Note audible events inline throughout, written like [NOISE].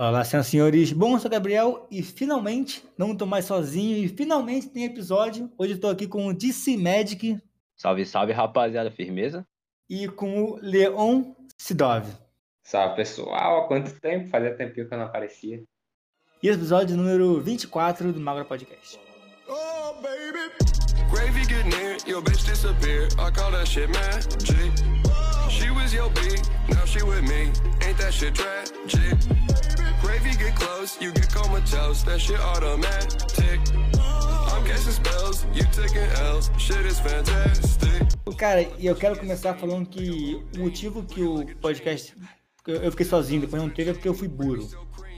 Olá, senhoras e senhores. Bom, eu sou o Gabriel e finalmente não estou mais sozinho e finalmente tem episódio. Hoje estou aqui com o DC Magic Salve, salve, rapaziada, firmeza? e com o Leon Sidov. Salve pessoal, há quanto tempo? Fazia tempinho que eu não aparecia. E episódio número 24 do Magra Podcast. Oh, baby. Gravy get near, your bitch disappear. I call that shit magic. She was your B, now she with me. Ain't that shit tragic? Gravy get close, you get comatose. That shit automatic. I'm spells, you taking L's. Shit is fantastic. Cara, e eu quero começar falando que o motivo que o podcast. Eu fiquei sozinho, depois não teve, é porque eu fui burro.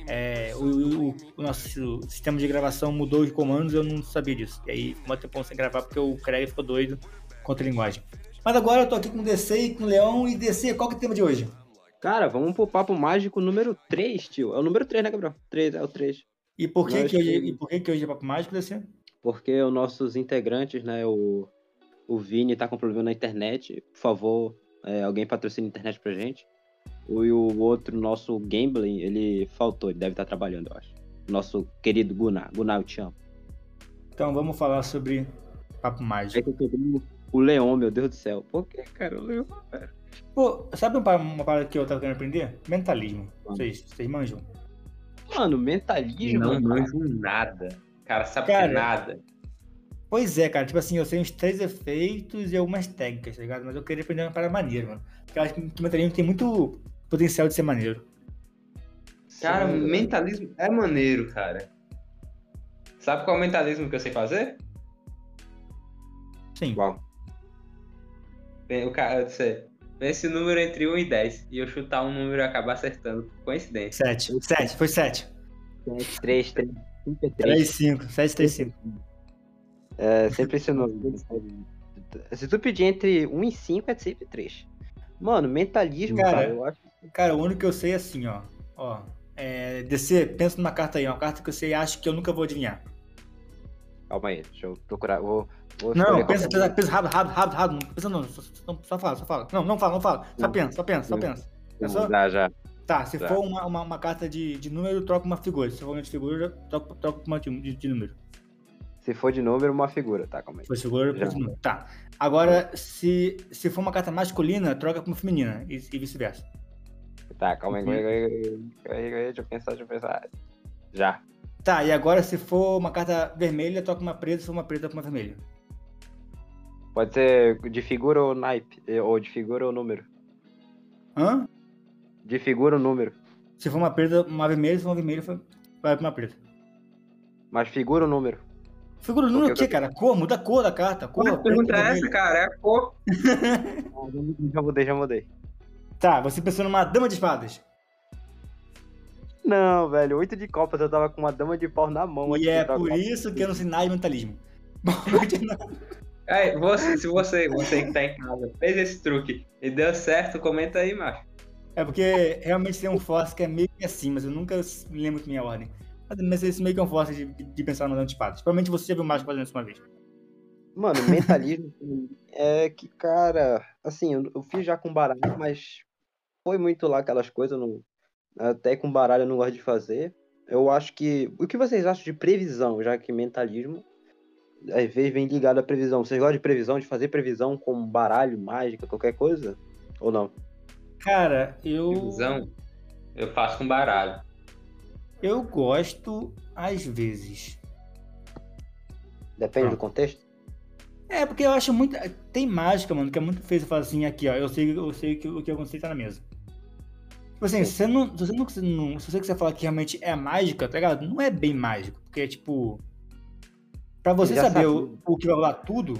É, o, o- o nosso sistema de gravação mudou de comandos eu não sabia disso. E aí, um tempão sem gravar porque o Craig ficou doido contra a linguagem. Mas agora eu tô aqui com o DC e com o Leão. E DC, qual que é o tema de hoje? Cara, vamos pro papo mágico número 3, tio. É o número 3, né, Gabriel? 3, é o 3. E por que, Nós que hoje, e por que, que hoje é Papo Mágico, DC? Porque os nossos integrantes, né, o, o Vini tá com problema na internet. Por favor, é, alguém patrocina a internet pra gente. O, e o outro, nosso Gambling, ele faltou, ele deve estar trabalhando, eu acho. Nosso querido Gunnar. Gunnar, eu te amo. Então vamos falar sobre Papo Aí Mágico. que eu tô o Leon, meu Deus do céu. Por que, cara? O Leon, velho. Pô, sabe uma parada, uma parada que eu tava querendo aprender? Mentalismo. Vocês, vocês manjam? Mano, mentalismo. Não manjo nada. Cara, sabe Cara, que nada. Pois é, cara. Tipo assim, eu sei uns três efeitos e algumas técnicas, tá ligado? Mas eu queria aprender uma parada maneira, mano. Porque eu acho que que mentalismo tem muito potencial de ser maneiro. Cara, Sim. mentalismo é maneiro, cara. Sabe qual é o mentalismo que eu sei fazer? Sim. Uau. Bem, O cara, eu sei. Pense o número entre 1 e 10 e eu chutar um número e acabar acertando. por Coincidência. Sete. Sete. Foi sete. 3, 3, 5 é 3. Três, cinco. Sete, três, cinco. É sempre esse número. Se tu pedir entre 1 e 5, é sempre 3. Mano, mentalismo, Cara, cara, eu acho. Cara, o único que eu sei é assim, ó. Ó. É, DC, pensa numa carta aí, uma carta que eu sei e acho que eu nunca vou adivinhar. Calma aí, deixa eu procurar. Vou Não, pensa, pensa, pensa rápido, rápido, rápido, rápido. Não pensa não, só, só, fala, só fala. Não, não fala, não fala. Só pensa, só pensa, só pensa. Pensou? Já, já. Tá, se Tá. for uma, uma, uma carta de, de número, troca uma figura. Se for uma de figura, troca, troca uma de, de, número. Se for de número, uma figura, tá? Calma aí. Se for figura, Já. de número. Tá. Agora, se, se for uma carta masculina, troca pra uma feminina. E, e vice-versa. Tá, calma aí, aí, calma aí, calma aí, calma aí, deixa eu pensar, deixa eu pensar. Já. Tá, e agora se for uma carta vermelha, troca uma preta, se for uma preta, troca uma vermelha. Pode ser de figura ou naipe, eh, ou de figura ou número. Hã? De figura ou número. Se for uma preta, uma vermelha, se for uma vermelha, foi- vai pra uma preta. Mas figura ou número. Figura no número o Porque quê, cara? Cor, muda a cor da carta. Cor, pergunta é essa, cara? É a cor. [LAUGHS] Já mudei, já mudei. Tá, você pensou numa dama de espadas. Não, velho, oito de copas, eu tava com uma dama de pau na mão. E é por isso que eu não sei nada de mentalismo. [LAUGHS] Bom. Aí, você, se você, você que tá em casa, fez esse truque e deu certo, comenta aí, macho. É porque realmente tem um force que é meio que assim, mas eu nunca me lembro minha ordem. Mas- esse meio que é um force de, de pensar no dano de espadas. Provavelmente você já viu o mágico fazendo isso uma vez. Mano, mentalismo [LAUGHS] é que, cara, assim, eu, eu fiz já com baralho, mas foi muito lá aquelas coisas, não, até com baralho eu não gosto de fazer. Eu acho que. O que vocês acham de previsão, já que mentalismo às vezes vem ligado à previsão? Vocês gostam de previsão, de fazer previsão com baralho, mágica, qualquer coisa? Ou não? Cara, eu. Visão, eu faço com baralho. Eu gosto às vezes. Depende Ah. do contexto? É, porque eu acho muito. Tem mágica, mano, que é muito feio você falar assim, aqui, ó. Eu sei, eu sei que o que eu consigo tá na mesa. Tipo assim, se você não. Se você não, se não- se você quiser falar que realmente é mágica, tá ligado? Não é bem mágico. Porque, tipo. Pra você saber sabe. o, o que vai rolar tudo,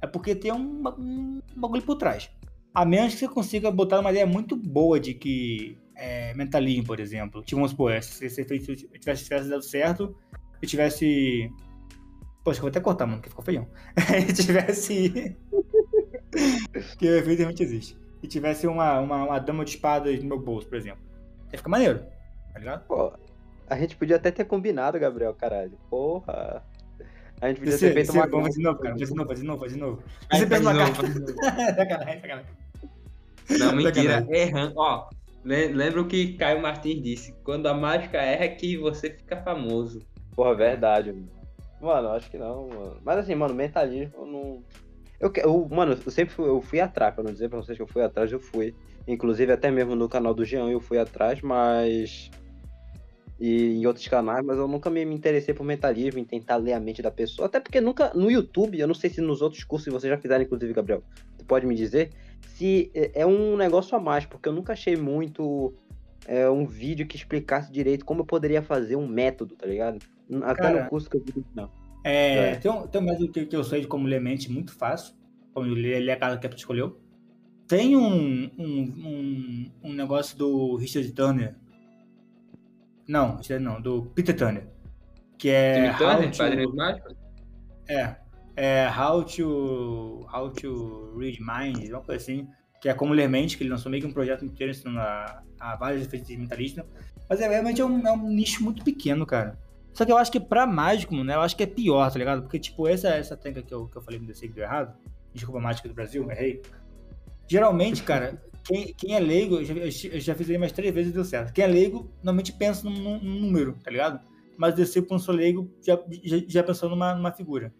é porque tem um, um bagulho por trás. A menos que você consiga botar uma ideia muito boa de que. É, mentalismo, por exemplo. Tipo, vamos supor, se você fez, se tivesse, tivesse dado certo, e tivesse. Poxa, eu vou até cortar, mano, que ficou feião. [LAUGHS] e tivesse. que o efeito realmente existe. E tivesse uma, uma, uma dama de espadas no meu bolso, por exemplo. Ia ficar maneiro, tá ligado? Pô, a gente podia até ter combinado, Gabriel, caralho. Porra. A gente podia Você, ter feito você, uma. vamos fazer de novo, cara. Faz de novo, faz de novo, faz de novo. Aí Você de numa novo, carta. [LAUGHS] sacanagem, sacanagem. Não, mentira. Errando. Ó, Le- Lembra o que Caio Martins disse? Quando a mágica erra é que você fica famoso. Porra, verdade, mano. Mano, acho que não, mano. Mas assim, mano, mentalismo eu não. Eu, que- eu, mano, eu sempre fui, eu fui atrás, pra não dizer pra vocês que eu fui atrás, eu fui. Inclusive até mesmo no canal do Jean eu fui atrás, mas. E em outros canais, mas eu nunca me, me interessei por mentalismo, em tentar ler a mente da pessoa. Até porque nunca. No YouTube, eu não sei se nos outros cursos vocês já fizeram, inclusive, Gabriel. Tu pode me dizer se é é um negócio a mais, porque eu nunca achei muito é, um vídeo que explicasse direito como eu poderia fazer um método, tá ligado? Até Cara, no curso que eu vi, não. É, É. Tem, um, tem um método que, que eu sei de como ler mente muito fácil. Como ler, ler a cada que a pessoa escolheu. Tem um, um, um, um negócio do Richard Turner. Não, não, do Peter Turner. Que é. How Turner, to- Padrinhos Mágicos? É. É How to. How to Read Minds, uma coisa assim. Que é como ler mente, que ele lançou meio que um projeto inteiro ensinando a, a vários efeitos de mentalista. Mas é, realmente é um, é um nicho muito pequeno, cara. Só que eu acho que pra mágico, né? Eu acho que é pior, tá ligado? Porque, tipo, essa, essa técnica que eu, que eu falei no DC que deu errado. Desculpa, mágica do Brasil, errei. Geralmente, cara, quem, quem é leigo, eu já, eu já fiz aí mais três vezes e deu certo. Quem é leigo, normalmente pensa num, num- num número, tá ligado? Mas DC, como eu sou leigo, já, já, já pensou numa, numa figura.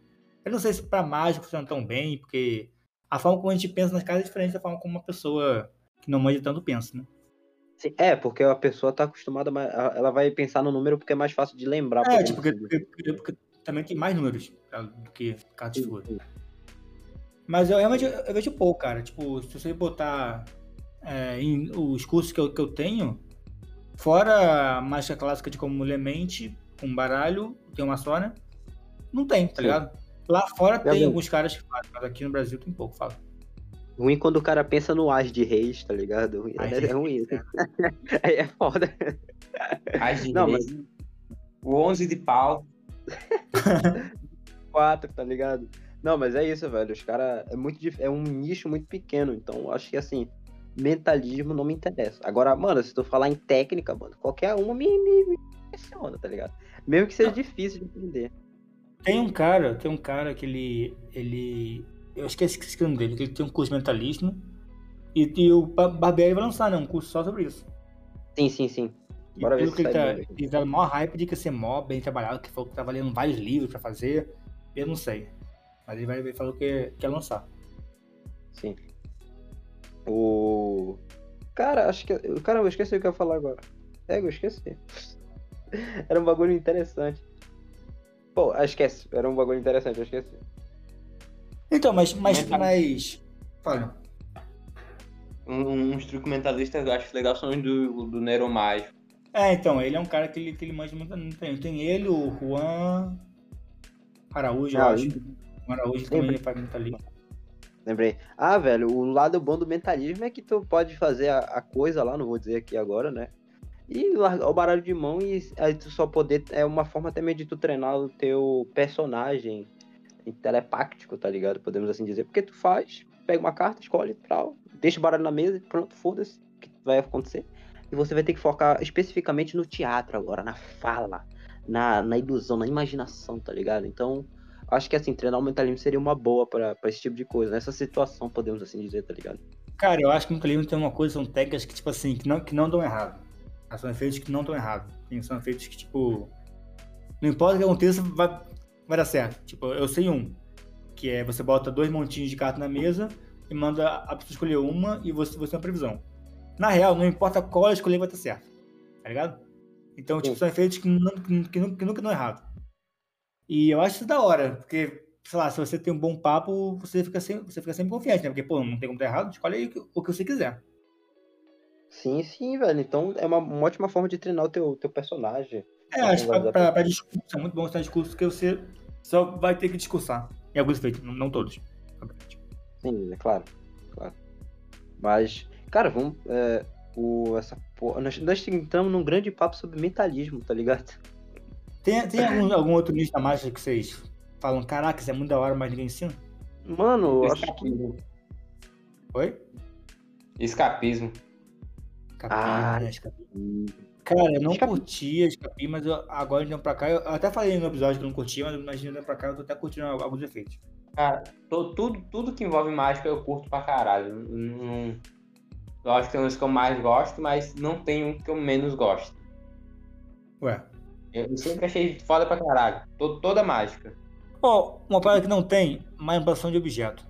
Eu não sei se pra mágico funciona tão bem, porque a forma como a gente pensa nas casas é diferente da forma como uma pessoa que não manja tanto pensa, né? Sim, é, porque a pessoa tá acostumada, ela vai pensar no número porque é mais fácil de lembrar. É, tipo, porque, porque- porque também tem mais números tá, do que cada figura. Mas eu realmente eu vejo pouco, cara. Tipo, se você botar é, em os cursos que eu, que eu tenho, fora a mágica clássica de como ler mente, com baralho, tem uma só, né? Não tem, tá Sim. ligado? Lá fora tem Gabriel. alguns caras que fazem, mas aqui no Brasil tem pouco, fala. Ruim quando o cara pensa no as de reis, tá ligado? Ruim- É, é ruim. reis, [LAUGHS] Aí é foda. As de Não, reis. O 11 de pau. [LAUGHS] Quatro, tá ligado? Não, mas é isso, velho. Os caras. É muito dif- É um nicho muito pequeno. Então, eu acho que assim, mentalismo não me interessa. Agora, mano, se tu falar em técnica, mano, qualquer uma me, me, me impressiona, tá ligado? Mesmo que seja difícil de entender. Tem um cara, tem um cara que ele. ele eu esqueci o nome dele, que ele tem um curso de mentalismo. E, e o Ba- Barbieri vai lançar, né? Um curso só sobre isso. Sim, sim, sim. Bora ver se que ele tá, bem. ele tá no maior hype de que ser mó bem trabalhado, que falou que tava lendo vários livros pra fazer. Eu não sei. Mas ele vai ele falou que quer lançar. Sim. O. Cara, acho que. Caramba, eu esqueci o que eu ia falar agora. É, eu esqueci. [LAUGHS] Era um bagulho interessante. Pô, ah, esquece. Era um bagulho interessante, eu esqueci. Então, mas. Mas. Mas... Fala. Um, uns truques mentalistas que eu acho legal são os do, do Nero Mágico. É, então, ele é um cara que ele, que ele manja muito. Não tem, tem ele, o Juan Araújo, eu Ah, acho. O Araújo também faz mentalista. Lembrei. Ah, velho, o lado bom do mentalismo é que tu pode fazer a, a coisa lá, não vou dizer aqui agora, né? E largar o baralho de mão e aí tu só poder. É uma forma também de tu treinar o teu personagem telepáctico, tá ligado? Podemos assim dizer. Porque tu faz, pega uma carta, escolhe, tal, deixa o baralho na mesa e pronto, foda-se que vai acontecer. E você vai ter que focar especificamente no teatro agora, na fala, na, na ilusão, na imaginação, tá ligado? Então, acho que assim, treinar o mentalismo seria uma boa pra pra esse tipo de coisa. Nessa situação, podemos assim dizer, tá ligado? Cara, eu acho que no mentalismo tem uma coisa, são técnicas que, tipo assim, que não, que não dão errado. São efeitos que não dão errado. São efeitos que, tipo. Não importa o que aconteça, vai, vai dar certo. Tipo, eu sei um. Que é você bota dois montinhos de carta na mesa e manda a pessoa escolher uma e você, você tem uma previsão. Na real, não importa qual escolher, vai ter certo. Tá ligado? Então, tipo, Sim. são efeitos que, não, que, que que nunca dão errado. E eu acho isso da hora, porque, sei lá, se você tem um bom papo, você fica, sem, você fica sempre confiante, né? Porque, pô, não tem como dar errado, escolhe aí o que- o que você quiser. Sim, sim, velho. Então é uma, uma ótima forma de treinar o teu, teu personagem. É, acho que pra, pra, pra discurso, é muito bom ter discurso, porque você só vai ter que discursar. Em alguns efeitos, não, não todos. Sim, é claro. claro. Mas, cara, vamos. É, o, essa porra, nós, nós entramos num grande papo sobre mentalismo, tá ligado? Tem, tem algum, algum outro nicho da mágica que vocês falam, caraca, isso é muito da hora, mas ninguém ensina? Mano, eu acho que. Escapismo. Oi? Escapismo. Escapi, Ah, né? Escapi. Cara, eu não Escapi. curtia Escapi, mas eu, agora de pra cá, eu até falei no episódio que eu não curtia, mas imagina de pra cá, eu tô até curtindo alguns efeitos. Cara, tô- tudo, tudo que envolve mágica eu curto pra caralho. Não, Lógico que tem uns que eu mais gosto, mas não tem um que eu menos gosto. Ué. Eu sempre achei foda pra caralho. To- Toda mágica. Ó, uma parada que não tem, manipulação de objeto.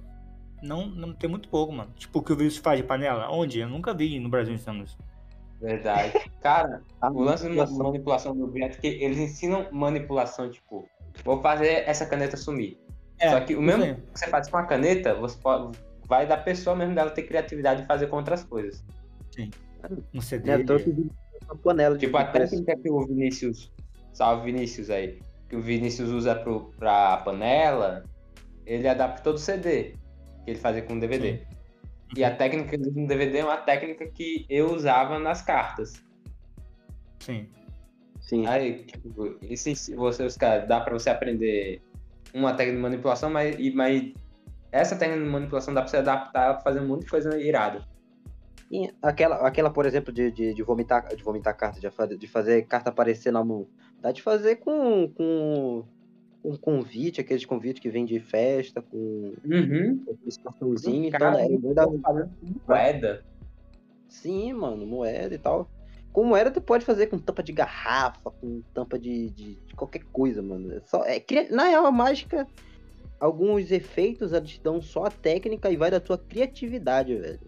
Não, não tem muito pouco, mano. Tipo, o que o Vinícius faz de panela? Onde? Eu nunca vi no Brasil ensinando isso. Verdade. Cara, A [LAUGHS] o lance de manipulação- do objeto é que eles ensinam manipulação, tipo, vou fazer essa caneta sumir. É, Só que o mesmo que você faz com a caneta, você pode, vai da pessoa mesmo dela ter criatividade de fazer com outras coisas. Um CD. É, tô uma panela de Tipo, a pressão. técnica que o Vinícius, salve Vinícius aí, que o Vinícius usa pro, pra panela, ele adapta todo o CD que ele fazia com DVD. E a técnica no DVD é uma técnica que eu usava nas cartas. Sim. Sim. Aí, tipo, si, você, os caras, dá pra você aprender uma técnica de manipulação, mas, e- mas essa técnica de manipulação dá pra você adaptar pra fazer um monte de coisa irada. E aquela, aquela, por exemplo, de, de, de vomitar, de vomitar carta, de, fa- de fazer carta aparecer na mão. Dá de fazer com, com um convite, aqueles convites que vem de festa, com Uhum. aqueles cartãozinhos. Então, né, moeda. Sim, mano, moeda e tal. Com moeda tu pode fazer com tampa de garrafa, com tampa de, de, de qualquer coisa, mano. É só, é, na real, a mágica, alguns efeitos eles te dão só a técnica e vai da tua criatividade, velho.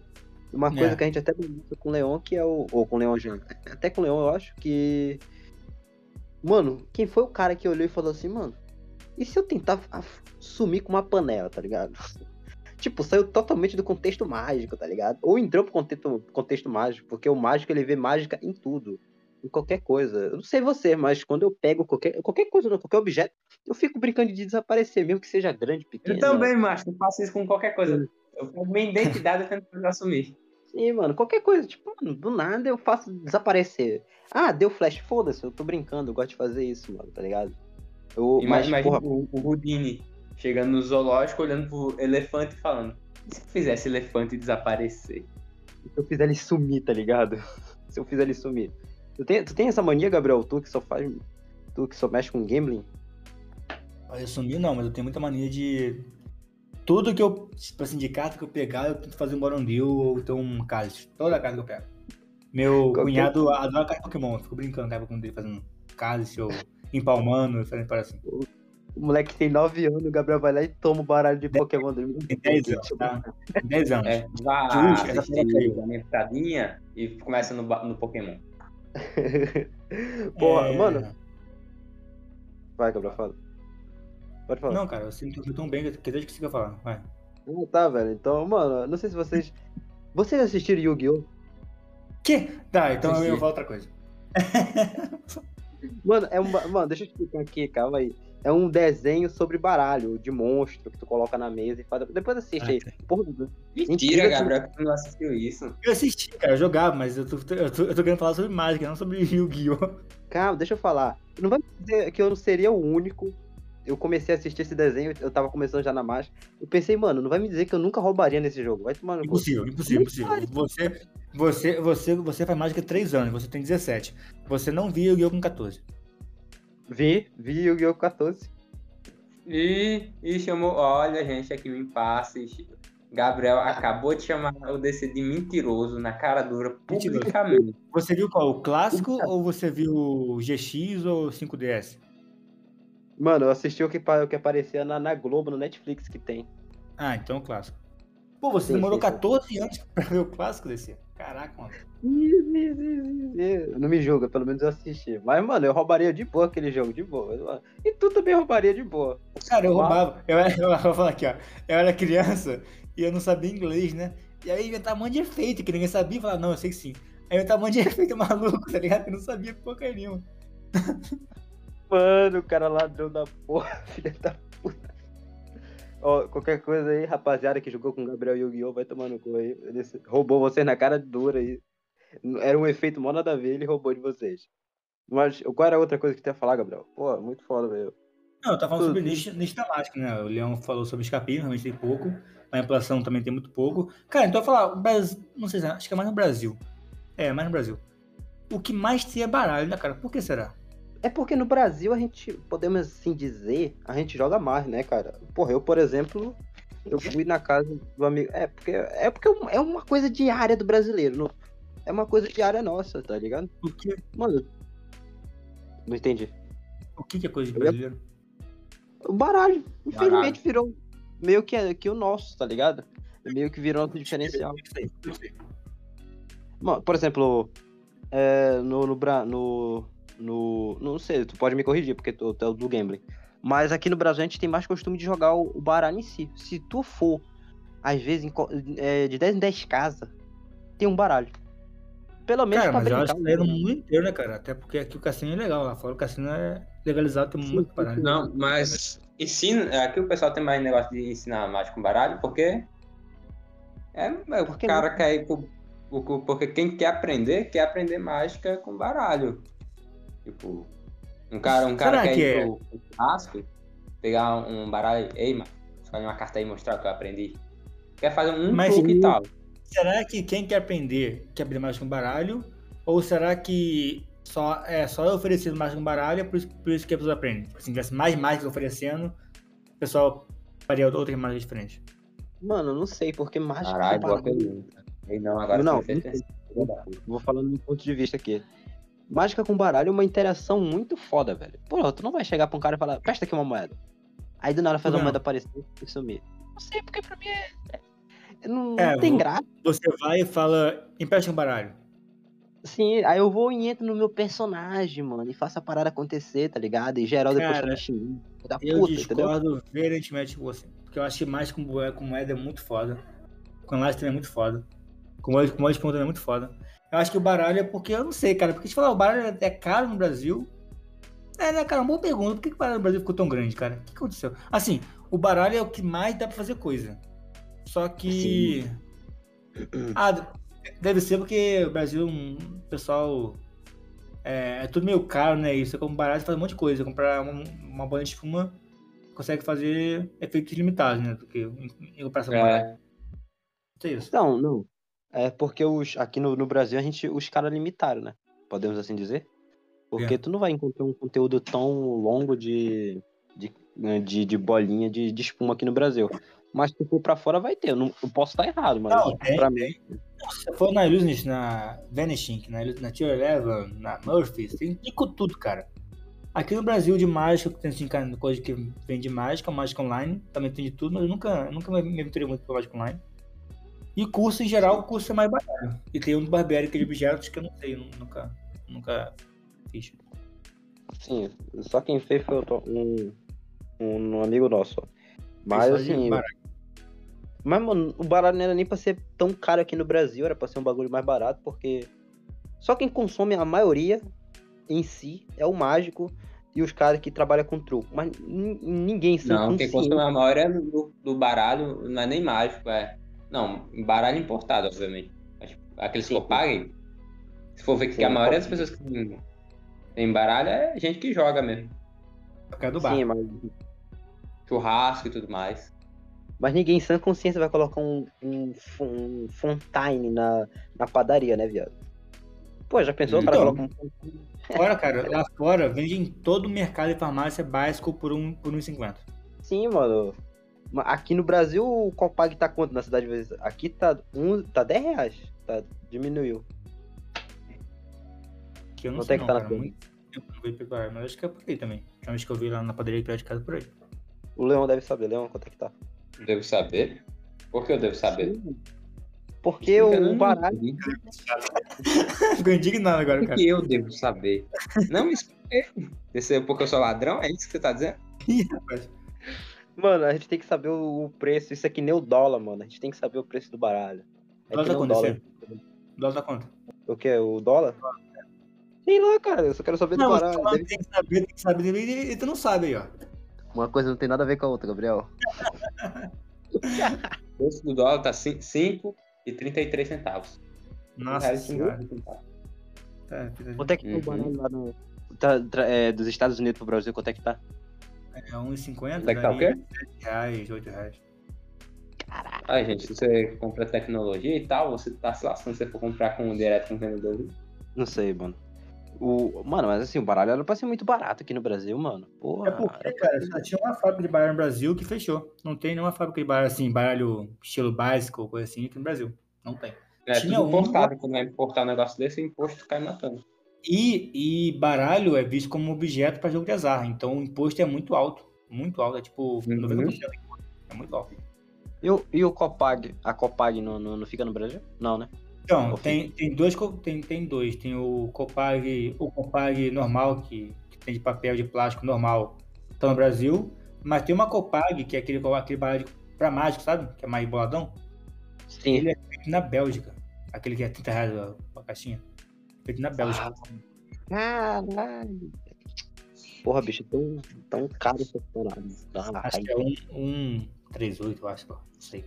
Uma coisa É. que a gente até com o Leon, que é o. Ou com o Leon já. Até com o Leon, eu acho que. Mano, quem foi o cara que olhou e falou assim, mano, e se eu tentar sumir com uma panela, tá ligado? [LAUGHS] Tipo, saiu totalmente do contexto mágico, tá ligado? Ou entrou pro contexto, contexto mágico, porque o mágico ele vê mágica em tudo. Em qualquer coisa. Eu não sei você, mas quando eu pego qualquer, qualquer coisa, qualquer objeto, eu fico brincando de desaparecer, mesmo que seja grande, pequeno. Eu também, macho, eu faço isso com qualquer coisa. Eu pego minha identidade fazer assumir. Sim, mano, qualquer coisa. Tipo, mano, do nada eu faço desaparecer. Ah, deu flash, foda-se, eu tô brincando, eu gosto de fazer isso, mano, tá ligado? Eu, mas, Imagina porra, o, o Houdini chegando no zoológico, olhando pro elefante e falando: e se eu fizesse elefante desaparecer? se eu fizer ele sumir, tá ligado? [LAUGHS] se eu fizer ele sumir. Tu tem, tu tem essa mania, Gabriel? Tu que só faz. Tu que só mexe com gambling? Olha, Eu sumi não, mas eu tenho muita mania de. Tudo que eu. Tipo assim, de carta que eu pegar, eu tento fazer um Borondil ou então um cálice. Toda carta que eu pego. Meu Qualquer- cunhado adora carta Pokémon. Eu fico brincando com com dele fazendo cálice ou empalmando, fazendo para assim. O moleque tem 9 anos, o Gabriel vai lá e toma o baralho de Pokémon dele. Tem 10 anos, tá? Tem 10 anos. É, vá Justo, essa a pitadinha e começa no, no Pokémon. [LAUGHS] Porra, É, mano. Vai, Gabriel, fala. Pode falar. Não, cara, eu sinto que eu tão bem que desde que você quer falar. Vai. Ah, tá, velho. Então, mano, não sei se vocês. Vocês assistiram Yu-Gi-Oh? Que? Tá, então eu, Assisti. eu falo outra coisa. [LAUGHS] Mano, é uma... Mano, deixa eu explicar aqui, calma aí. É um desenho sobre baralho, de monstro, que tu coloca na mesa e faz. Depois assiste aí. Porra, Mentira, Mentira, Gabriel, que tu não assistiu isso. Eu assisti, cara, eu jogava, mas eu tô, eu tô, eu tô querendo falar sobre mágica, não sobre [LAUGHS] Yu-Gi-Oh! calma, deixa eu falar. Não vai dizer que eu não seria o único. Eu comecei a assistir esse desenho, eu tava começando já na marcha. Eu pensei, mano, não vai me dizer que eu nunca roubaria nesse jogo. Vai tomar no. Impossível, impossível, impossível. Você, você, você, você faz mágica há 3 anos, você tem 17. Você não viu Yu-Gi-Oh! com 14. Vi, vi Yu-Gi-Oh! 14. E, e chamou, olha, gente, aqui me passa. Gabriel acabou de chamar o DC de mentiroso na cara dura publicamente. Você viu qual? O clássico ou você viu o GX ou o 5DS? Mano, eu assisti o que, o que aparecia na, na Globo, no Netflix que tem. Ah, então o clássico. Pô, você Sim, demorou sim, sim. 14 anos pra ver o clássico desse? Caraca, mano. Não me julga, pelo menos eu assisti. Mas, mano, eu roubaria de boa aquele jogo, de boa. E tu também roubaria de boa. Cara, eu roubava. Eu, era- eu, vou falar aqui, ó. Eu era criança e eu não sabia inglês, né? E aí inventava um monte de efeito que ninguém sabia. Falava, não, eu sei que sim. Aí inventava um monte de [LAUGHS] efeito maluco, tá ligado? Eu não sabia porra nenhuma. [LAUGHS] Mano, o cara ladrão da porra, [LAUGHS] filha da puta. Ó, qualquer coisa aí, rapaziada que jogou com o Gabriel Yu-Gi-Oh! vai tomar no cu aí. Ele roubou vocês na cara dura aí. Era um efeito mó nada a ver, ele roubou de vocês. Mas qual era a outra coisa que tu ia falar, Gabriel? Pô, muito foda, velho. Não, eu tava falando sobre Tudo. nicho, nicho da mágica, né? O Leão falou sobre escapismo, realmente tem pouco. Manipulação também tem muito pouco. Cara, então eu vou falar, o Brasil, não sei se é, acho que é mais no Brasil. É, mais no Brasil. O que mais tem é baralho, né, cara? Por que será? É porque no Brasil a gente, podemos assim dizer, a gente joga mais, né, cara? Porra, eu, por exemplo, Eu fui na casa do amigo. É, porque é porque é uma coisa diária do brasileiro. não- É uma coisa diária nossa, tá ligado? O que, Mano. Não entendi. o que que é coisa de brasileiro? O baralho, infelizmente, virou meio que, que o nosso, tá ligado? Meio que virou nosso diferencial. Mano, por exemplo, é, no, no, no, no. Não sei, tu pode me corrigir, porque tu, tu é o do gambling. Mas aqui no Brasil a gente tem mais costume de jogar o, o baralho em si. Se tu for, às vezes, em é, de 10 em 10 casas, tem um baralho. Pelo menos Cara, pra mas eu brincar. acho que é no mundo inteiro, né, cara? Até porque aqui o cassino é legal. Lá fora o cassino é legalizado, tem Sim, muito parado. Não, mas ensina. Aqui o pessoal tem mais negócio de ensinar mágica com baralho, porque. É, é, o Porque cara não? quer ir pro. o- Porque quem quer aprender, quer aprender mágica com baralho. Tipo, um cara, um cara Será quer que ir é? pro, pro churrasco, pegar um baralho. Ei, mano, escolhe uma carta aí e mostrar o que eu aprendi. Quer fazer um Mas truque e tal. Será que quem quer aprender quer aprender mais com baralho? Ou será que só é só eu oferecendo mais com baralho, é por isso, por isso que a pessoa aprende? Tipo, Se tivesse mais mágicas oferecendo, o pessoal faria outras mágicas diferentes. Mano, eu não sei, porque mágica. Caralho, com boa baralho- pergunta. Ei, não, agora Não, não pensar. Vou falando do ponto de vista aqui. Mágica com baralho é uma interação muito foda, velho. Pô, tu não vai chegar pra um cara e falar, presta aqui uma moeda. Aí do nada faz Por uma moeda aparecer e sumir. Não sei, porque pra mim é. é- Não, É, não tem graça. Você vai e fala, empresta um baralho. Sim, aí eu vou e entro no meu personagem, mano, e faço a parada acontecer, tá ligado? E geral depois Cara, me xingando. Da Eu puta, discordo veementemente com você. Porque eu acho que mais com moeda, com moeda é muito foda. Com também é muito foda. Com moeda, com moeda de ponta também é muito foda. Eu acho que o baralho é porque, eu não sei, cara. Porque te falar, o baralho é caro no Brasil. É, né, cara? Uma boa pergunta. Por que, que o baralho no Brasil ficou tão grande, cara? O que aconteceu? Assim, o baralho é o que mais dá pra fazer coisa. Só que. [CLEARS THROAT] Ah, deve ser porque o Brasil, um pessoal. É, é tudo meio caro, né? Isso é como baralho, você faz um monte de coisa. Comprar uma, uma bola de espuma consegue fazer efeitos limitados, né? Do que em, em comparação com baralho. É, Isso é isso. Não, não. É porque os, aqui no, no Brasil a gente, os caras limitaram, né? Podemos assim dizer. Porque É. tu não vai encontrar um conteúdo tão longo de, de, né, de, de bolinha de, de espuma aqui no Brasil. Mas se tu for pra fora, vai ter. Eu, não, eu posso estar errado, mas Não, tem, pra mim. Se for na Illusionist, na Vanishing, na, na Tier 11, na Murphys, tem com tudo, cara. Aqui no Brasil, de mágica, tem assim, coisa que vem de mágica, mágica online, também tem de tudo, mas eu nunca, nunca me me aventurei muito pra mágica online. E curso, em geral, o curso é mais barato. E tem um do Barbieri que é de objetos que eu não sei, nunca, nunca fiz. Sim, só quem fez foi um, um, um amigo nosso. Mas de assim. baralho. Mas, mano, o baralho não era nem pra ser tão caro aqui no Brasil, era pra ser um bagulho mais barato, porque só quem consome a maioria em si é o mágico e os caras que trabalham com truco. Mas nin- ninguém são Não, quem consome a maioria do, do baralho não é nem mágico, é. Não, baralho importado, obviamente. Tipo, aqueles que eu paguei. Se for ver que Sim, a maioria das pessoas que tem, baralho é gente que joga mesmo. Por causa do bar. Sim, mas, Churrasco e tudo mais. mas ninguém sem consciência vai colocar um, um, um fontaine na, na padaria, né, viado? Pô, já pensou? O cara Então. coloca um fontaine. Fora, cara, [LAUGHS] lá fora vende em todo o mercado de farmácia básico por um por 1,50. Sim, mano. Aqui no Brasil, o Copag tá quanto na cidade? Aqui tá, um, tá 10 reais. Tá, diminuiu. Que eu não Quanto sei é que não, tá na cara. tua? Muito tempo que eu não pegar, mas acho que é por aí também. Tem vez que eu vi lá na padaria perto de casa por aí. O Leão deve saber. Leão, quanto é que tá? Devo saber. Por que eu devo saber? Porque Eu o não baralho. [LAUGHS] Ficou indignado agora, Por cara. que eu devo saber? Não. Esse é porque eu sou ladrão? É isso que você tá dizendo? Ih, rapaz. Mano, a gente tem que saber o preço. Isso aqui nem o dólar, mano. A gente tem que saber o preço do baralho. É Dólar tá quanto dólar. Dólar da conta. O que? O dólar? Sei lá, cara. Eu só quero saber do Não, baralho. falando Deve- tem que saber, tem que saber, e, e tu não sabe aí, ó. Uma coisa não tem nada a ver com a outra, Gabriel. O [LAUGHS] preço do dólar tá 5 e 33 centavos. Nossa Reais senhora. 50 centavos. Tá, fica- Quanto é que tá o Uhum. baralho lá no. Tá, é, dos Estados Unidos pro Brasil, quanto é que tá? É 1,50, Quanto é que tá o quê? 7 reais, 8 reais. Ah, gente, se você compra tecnologia e tal, você tá se lascando se você for comprar com direto com o vendedor. Não sei, mano. O... Mano, mas assim, o baralho era pra ser muito barato aqui no Brasil, mano. Porra. É porque, cara, só tinha uma fábrica de baralho no Brasil que fechou. Não tem nenhuma fábrica de baralho assim, baralho estilo básico ou coisa assim aqui no Brasil. Não tem. É Tinha tudo um- importado. Quando vai importar um negócio desse, o imposto cai matando. E, e baralho é visto como objeto para jogo de azar. Então o imposto é muito alto. Muito alto. É tipo 90% de imposto. É muito alto. E o, e o Copag? A Copag não, não, não fica no Brasil? Não, né? Então, Ou tem, tem, dois, tem, tem dois. Tem o Copag, o Copag normal, que, que tem de papel de plástico normal, tá no Brasil. Mas tem uma Copag, que é aquele, aquele baralho pra mágico, sabe? Que é mais boladão. Sim. Ele é feito na Bélgica. Aquele que é 30 reais a, a caixinha. Feito na Bélgica. Caralho. Porra, bicho, tão, tão caro essa parada. Acho que é um, um 38, eu acho. Não sei.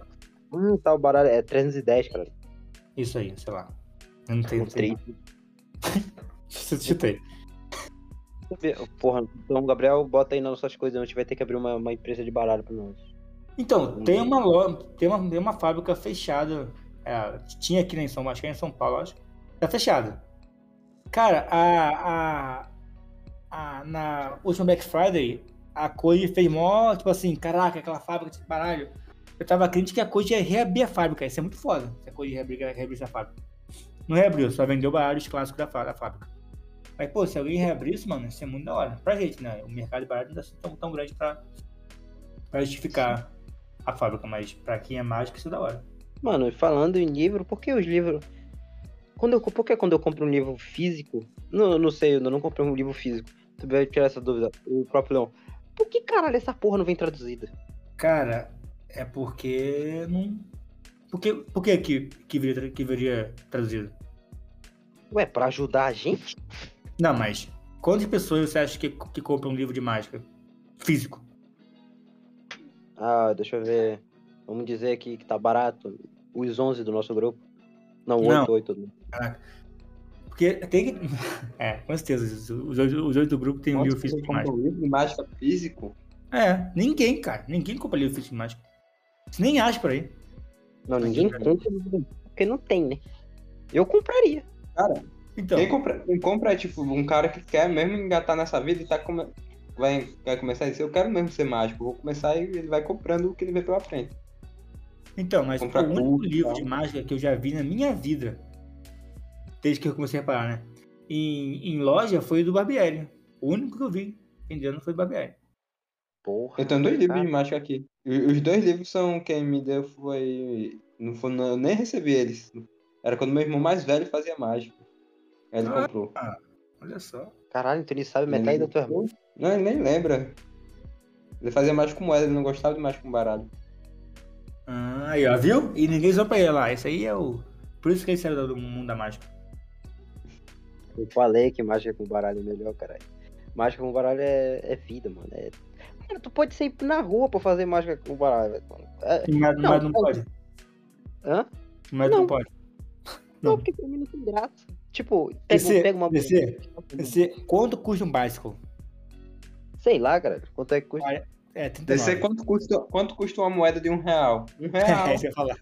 Hum, tá, o baralho é 310, cara. Isso aí, sei lá. Eu não tenho. Um. Chutei. [LAUGHS] Porra, então, Gabriel, bota aí nas nossas coisas. A gente vai ter que abrir uma, uma empresa de baralho pra nós. Então, tem uma loja, tem uma, tem uma fábrica fechada. é, tinha aqui em São que é em São Paulo, acho. Tá fechada. Cara, a, a, a- na última Black Friday, a Koji fez mó, tipo assim, caraca, aquela fábrica de baralho. Eu tava crente que a Koji ia reabrir a fábrica. Isso é muito foda. Se a Koji reabrir, reabrir essa fábrica. Não reabriu, só vendeu baralhos clássicos da, da fábrica. Mas, pô, se alguém reabrir isso, mano, isso é muito da hora. Pra gente, né? O mercado de baralho não tá tão, tão grande pra, pra justificar a fábrica, mas pra quem é mágico, isso é da hora. Mano, falando em livro, por que os livros. Quando eu, por que quando eu compro um livro físico. Não, não sei, eu não comprei um livro físico. Tu vai tirar essa dúvida. O próprio Leão. Por que caralho essa porra não vem traduzida? Cara, é porque não. Por que, por que, que, que, viria, que viria traduzido? Ué, pra ajudar a gente? Não, mas quantas pessoas você acha que, que compram um livro de mágica físico? Ah, deixa eu ver. Vamos dizer aqui que tá barato. Os 11 do nosso grupo. Não, Não. 8, 8. né? Porque tem que. [LAUGHS] É, com certeza. Os, os, oito- os oito do grupo tem um livro físico de compra mágica. um livro de mágica físico? É, ninguém, cara. Ninguém compra livro físico de mágica. Você nem acha por aí. Não, ninguém compra livro, porque não tem, né? Eu compraria. Cara, Então, quem compra, quem compra é tipo um cara que quer mesmo engatar nessa vida e tá come... vai, vai começar a dizer, eu quero mesmo ser mágico, vou começar e ele vai comprando o que ele vê pela frente. Então mas o único livro de mágica que eu já vi na minha vida, desde que eu comecei a reparar, né? Em, em loja foi o do Barbieri. O único que eu vi vendendo foi do Barbieri. Porra. Eu tenho dois livros cara. de mágica aqui. Os dois livros são quem me deu foi. Não foi não, eu nem recebi eles. Era quando meu irmão mais velho fazia mágica. Aí ele Ah. comprou. Olha só. Caralho, então ele sabe metade da tua irmã. Não, ele nem lembra. Ele fazia mágica com moeda, ele não gostava de mágica com baralho. Ah, aí, ó, viu? E ninguém usou pra ele lá. Esse aí é o. Por isso que ele saiu do mundo da mágica. Eu falei que mágica com baralho é melhor, caralho. Mágica com baralho é, é vida, mano. É... Cara, tu pode sair na rua pra fazer mágica com baralho, mano. É... Mas Não, mas não pode. Hã? Mas não, Não. pode. Não, porque pra mim não tem graça. Tipo, pega, DC, pega uma. DC, DC, quanto custa um bicycle? Sei lá, cara. Quanto é que custa? É, 39. DC, quanto custa, quanto custa uma moeda de um real? Um [LAUGHS] real. É, isso que eu ia falar.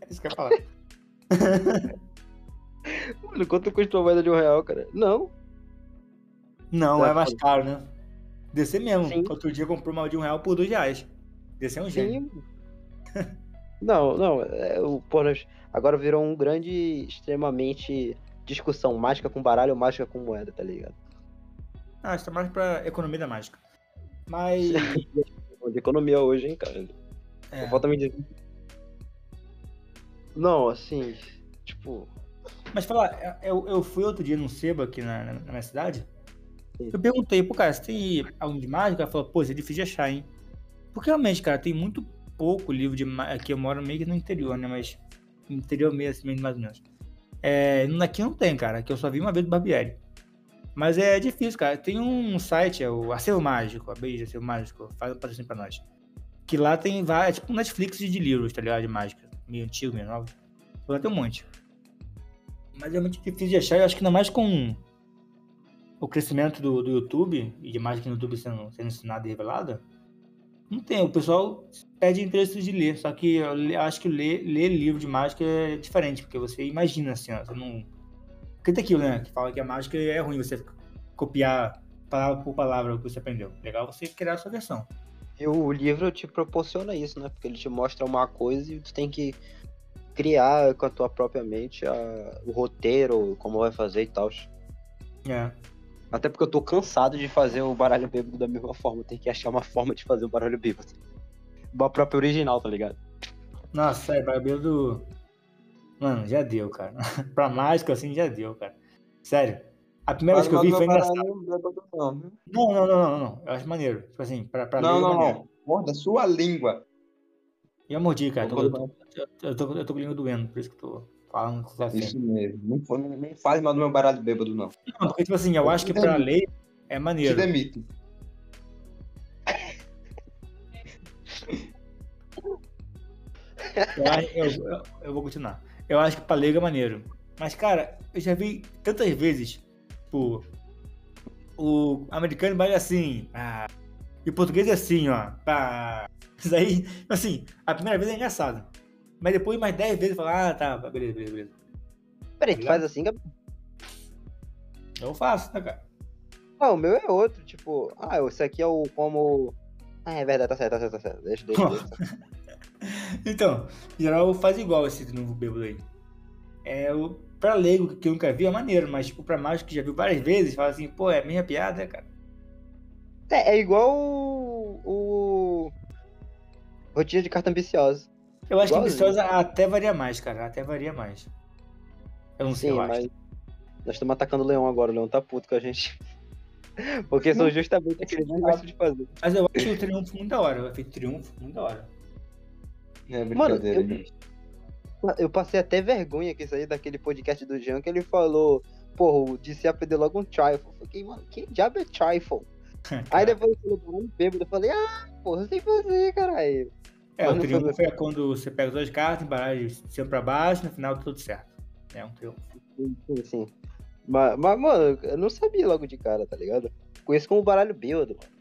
É isso que eu ia falar. [LAUGHS] Mano, quanto custa uma moeda de um real, cara? Não. Não, Tá é mais caro, né? DC mesmo. Sim. Outro dia comprou uma de um real por dois reais. DC é um gênio. Não, não. É, o porra, agora virou um grande, extremamente discussão. Mágica com baralho ou mágica com moeda, tá ligado? Ah, isso tá mais pra economia da mágica. Mas. [LAUGHS] De economia hoje, hein, cara. é, Falta me dizer. Não, assim, tipo. Mas falar, eu, eu fui outro dia num sebo aqui na, na- na minha cidade. Sim. Eu perguntei, pô, cara, você tem algum de mágica? Ela falou, pô, isso é difícil de achar, hein? Porque realmente, cara, tem muito pouco livro de mágica. Aqui eu moro meio que no interior, né? Mas no interior mesmo, assim, mais ou menos. É, aqui não tem, cara. Aqui eu só vi uma vez do Barbieri. Mas é difícil, cara. Tem um site, é o Acervo Mágico, a beijo Acervo Mágico, faz um patrocínio pra nós. Que lá tem vários, é tipo um Netflix de livros, tá ligado? De mágica. Meio antigo, meio novo. Lá tem um monte. Mas é muito difícil de achar, eu acho que ainda mais com o crescimento do, do YouTube e de mágica no YouTube sendo, sendo ensinada e revelada. Não tem, o pessoal perde interesse de ler, só que eu acho que ler, ler livro de mágica é diferente, porque você imagina assim, ó, você não, Tem aquilo, né? Que fala que a mágica é ruim você copiar palavra por palavra o que você aprendeu. Legal você criar a sua versão. E o livro te proporciona isso, né? Porque ele te mostra uma coisa e tu tem que criar com a tua própria mente a- o roteiro, como vai fazer e tal. É. Até porque eu tô cansado de fazer o baralho bêbado da mesma forma. Tem que achar uma forma de fazer o baralho bêbado. A própria original, tá ligado? Nossa, sério, barbeiro do. Mano, já deu, cara. [LAUGHS] pra mágica, assim, já deu, cara. Sério. A primeira vez que eu vi foi engraçado. Não? Não, não, não, não. Eu acho maneiro. Tipo assim, pra, pra não, é não, não. Morda sua língua. E eu mordi, cara. Eu tô, eu, tô, eu, tô, com a língua doendo, por isso que eu tô falando com você assim. Isso mesmo. Não, não, faz mal do meu baralho bêbado, não. Não, porque, tipo assim, eu acho que pra ler é Te maneiro. demito. Eu, acho- eu, eu, eu vou continuar. Eu acho que pra ler é maneiro. Mas, cara, eu já vi tantas vezes, tipo, o americano vai assim, ah, e o português é assim, ó, pá. [LAUGHS] Isso aí, assim, a primeira vez é engraçado. Mas depois mais 10 vezes fala, ah, tá, beleza, beleza, beleza. Peraí, tu Ligado? faz assim, Gabriel? Eu faço, né, cara? Ah, o meu é outro, tipo, ah, esse aqui é o como. Ah, é verdade, tá certo, tá certo, tá certo. Deixa, deixa, [LAUGHS] deixa. Então, em geral faz igual esse novo bêbado aí. É, o, pra leigo que eu nunca vi é maneiro, mas tipo, pra mágico que já viu várias vezes, fala assim, pô, é minha piada, cara. É, é igual o. o... Rotina de carta ambiciosa. Eu acho que Igualzinho. ambiciosa até varia mais, cara. Até varia mais. Eu não sei, Sim, eu acho. Nós estamos atacando o leão agora, o leão tá puto com a gente. [LAUGHS] Porque são justamente aqueles que gostam de fazer. Mas eu acho o triunfo muito da hora. O efeito triunfo, muito da hora. É Mano, eu-. Eu passei até vergonha com isso aí daquele podcast do Jean que ele falou, porra, o DC aprender logo um trifle. Eu fiquei, mano, que diabo é trifle? [LAUGHS] Aí depois ele falou, um bêbado, eu falei, ah, porra, eu sei fazer, caralho. É, Mas o triunfo foi- é quando você pega as duas cartas, embaralha de cima pra baixo, no final tá tudo certo. É um triunfo. Sim, sim. Mas, mas, mano, eu não sabia logo de cara, tá ligado? Conheço como baralho bêbado, mano.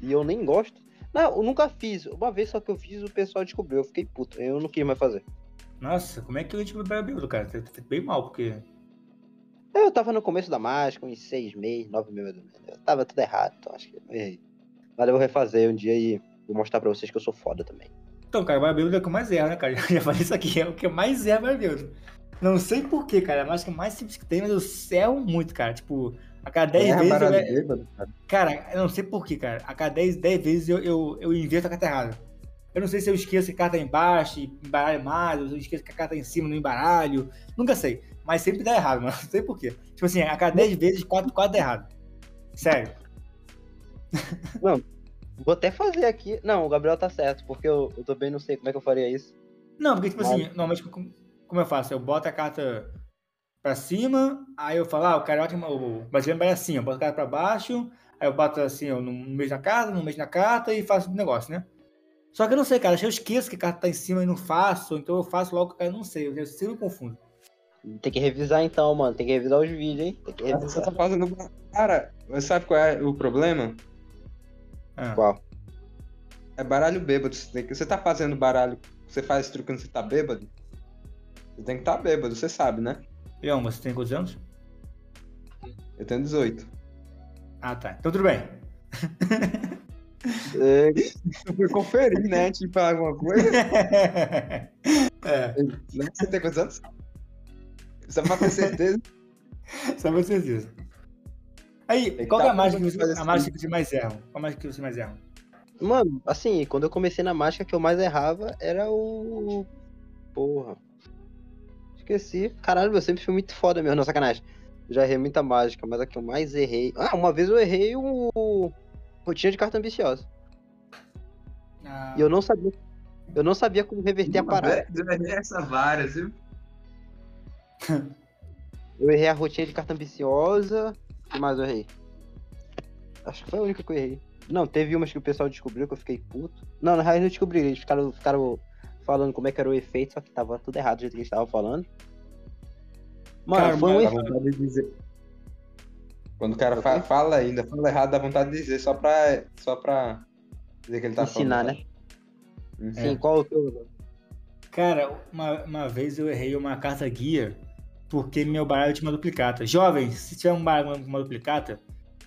E eu nem gosto. Não, eu nunca fiz. Uma vez só que eu fiz, o pessoal descobriu. Eu fiquei puto. Eu não quis mais fazer. Nossa, como é que gente vai bêbado, cara? Tá feito bem mal, porque. Eu tava no começo da mágica, uns seis meses, nove meses. Eu tava tudo errado, então acho que eu errei. Mas eu vou refazer um dia e vou mostrar pra vocês que eu sou foda também. Então, cara, o barbeiro é o que eu mais erro, né, cara? [LAUGHS] Já falei isso aqui, é o que eu mais erro barbeiro. Não sei porquê, cara. É a mágica mais simples que tem, mas eu erro muito, cara. Tipo, a cada 10 É vezes eu. bêbado, cara. Cara, eu não sei porquê, cara. A cada 10, 10 vezes eu, eu, eu inverto a carta errada. Eu não sei se eu esqueço que a carta é embaixo e embaralho mais, ou se eu esqueço que a carta é em cima no embaralho. Nunca sei. Mas sempre dá errado, [LAUGHS] mano. Não sei porquê. Tipo assim, a cada 10 vezes, 4, 4 dá errado. Sério. [LAUGHS] Vou até fazer aqui. Não, o Gabriel tá certo, porque eu, eu também não sei como é que eu faria isso. Não, porque, tipo assim, normalmente, como, como eu faço? Eu boto a carta pra cima, aí eu falo, ah, o carioca, o brasileiro vai assim, eu boto a carta pra baixo, aí eu boto assim, ó, no mês na carta, no mês na carta e faço o negócio, né? Só que eu não sei, cara, se eu esqueço que a carta tá em cima e não faço, então eu faço logo, cara, eu não sei, eu sempre me confundo. Tem que revisar então, mano. Tem que revisar os vídeos, hein? Tem que Você revisar. tá fazendo. Cara, sabe qual é o problema? Ah, Qual? É baralho bêbado. Você, tem que- você tá fazendo baralho. Você faz esse truque quando você tá bêbado? Você tem que estar tá bêbado, você sabe, né? Leão, você tem quantos anos? Eu tenho 18. Ah, tá. Então tudo bem. É, Eu fui conferir, né? Falar alguma coisa. [LAUGHS] é, Né? Você tem quantos anos? Só pra ter certeza. [LAUGHS] só pra certeza. Aí, que qual que é a tá mágica que você, a assim. mágica que você mais erra? Qual a mágica que você mais erra? Mano, assim, quando eu comecei na mágica, que eu mais errava era o. Porra. Esqueci. Caralho, eu sempre fui muito foda mesmo, não, sacanagem. Eu já errei muita mágica, mas a que eu mais errei. Ah, uma vez eu errei o. Rotina de carta ambiciosa. Ah, E eu não sabia. Eu não sabia como reverter a parada. Eu errei essa várias, viu? [LAUGHS] Eu errei a rotina de carta ambiciosa. O que mais eu errei? Acho que foi a única que eu errei. Não, teve umas que o pessoal descobriu que eu fiquei puto. Não, na real não descobri. Eles ficaram, ficaram falando como é que era o efeito, só que tava tudo errado do jeito que eles estavam falando. Mano, Cara, foi um efeito. Quando o cara fa- fala ainda, fala errado, dá vontade de dizer, só pra, só pra dizer que ele tá Ensinar, falando. né? Uhum. Sim, qual o teu? Cara, uma, uma vez eu errei uma carta guia porque meu baralho tinha uma duplicata. Jovem, se tiver um baralho com uma duplicata,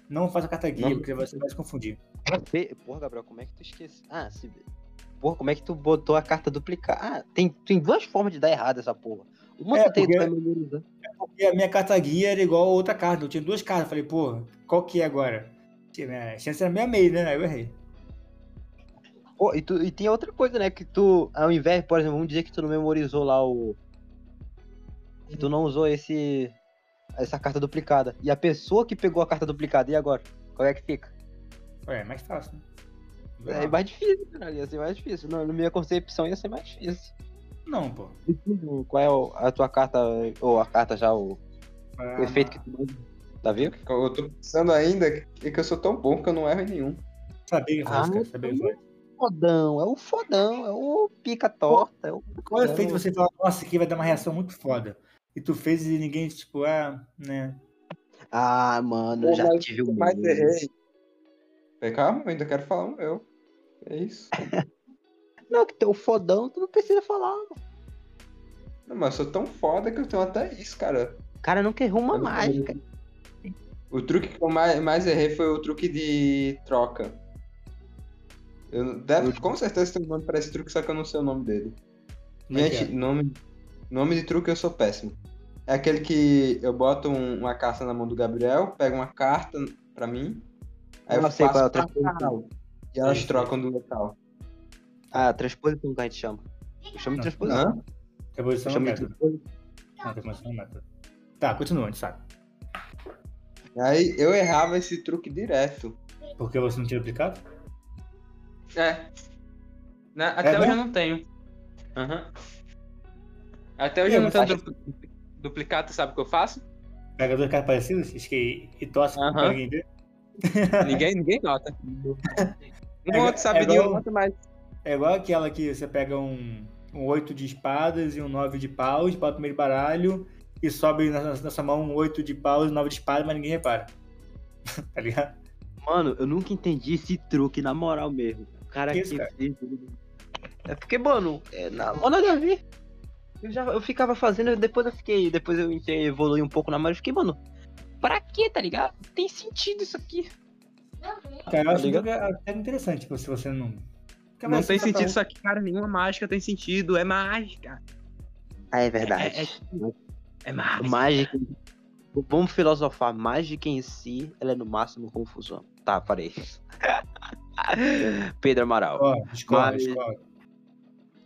não faça carta guia, Não. porque você vai se confundir. Porra, Gabriel, como é que tu esquece? Ah, se... Porra, como é que tu botou a carta duplicada? Ah, tem, tem duas formas de dar errado essa porra. Uma É, tem, porque- vai memorizar. Porque a minha carta guia era igual a outra carta. Eu tinha duas cartas. Falei, pô, qual que é agora? Tinha- A chance era meia meia, né? Aí eu errei. Pô, e, tu, e tem outra coisa, né? Que tu, ao invés, por exemplo, vamos dizer que tu não memorizou lá o. Que tu não usou esse. Essa carta duplicada. E a pessoa que pegou a carta duplicada, e agora? Qual é que fica? Ué, é mais fácil, né? É mais difícil, caralho. Ia ser mais difícil. Na na minha concepção ia ser mais difícil. Não, pô. E tu, Qual é o- a tua carta, ou a carta já, o, o efeito que tu manda? Tá vendo? Eu tô pensando ainda que que eu sou tão bom que eu não erro em nenhum. Sabia Ah, cara. Sabia que faz. Fodão, é o fodão, é o pica torta. É o... Qual é o efeito você fala, nossa, aqui vai dar uma reação muito foda? E tu fez e ninguém, tipo, ah, né? Ah, mano, Pô, já mas tive um. mais monte. errei. Calma, eu ainda quero falar o meu. É isso. [LAUGHS] Não, que tem o fodão, tu não precisa falar. Não, mas eu sou tão foda que eu tenho até isso, cara. O cara nunca errou uma Eu mágica. O truque que eu mais, mais errei foi o truque de troca. Eu, deve, com certeza tem um nome pra esse truque, só que eu não sei o nome dele. É Gente, é? nome, nome de truque eu sou péssimo. É aquele que eu boto um- uma carta na mão do Gabriel, pego uma carta pra mim, aí eu sei faço qual é o caralho. E elas Sei, trocam do local. Ah, transposição que a gente chama. Eu chamo de transposição. Eu é método. transposição. Não, revolução é método. Tá, continua, a gente sabe. Aí eu errava esse truque direto. Porque você não tinha duplicado? É. Na- até É hoje eu não tenho. Aham. Até hoje Eu eu não tenho dupl- duplicado, sabe o que eu faço? Pega duas cartas parecidas esque- e tosse Aham. pra ninguém ver? ninguém, ninguém nota. [LAUGHS] Um É- outro sabe é de igual- um nota, mas. É igual aquela que você pega um, um 8 de espadas e um 9 de paus, bota no primeiro baralho e sobe na, na sua mão um 8 de paus e 9 de espadas, mas ninguém repara. [LAUGHS] tá ligado? Mano, eu nunca entendi esse truque, na moral mesmo. O cara Que cara? fez. É porque, mano, é na hora de ver. Eu, já, eu ficava fazendo, depois eu fiquei. Depois eu evolui um pouco na magia. Eu fiquei, mano, pra quê, tá ligado? Tem sentido isso aqui. Cara, eu acho ligado? que é interessante, tipo, se você não. Porque Não vai tem sentido isso aqui, cara. Nenhuma mágica tem sentido. É mágica. Ah, é É, é, é mágica. Mágica. Vamos filosofar. Mágica em si, ela é no máximo confusão. Tá, parei. [LAUGHS] Pedro Amaral. Ó, escola, Mas- escola.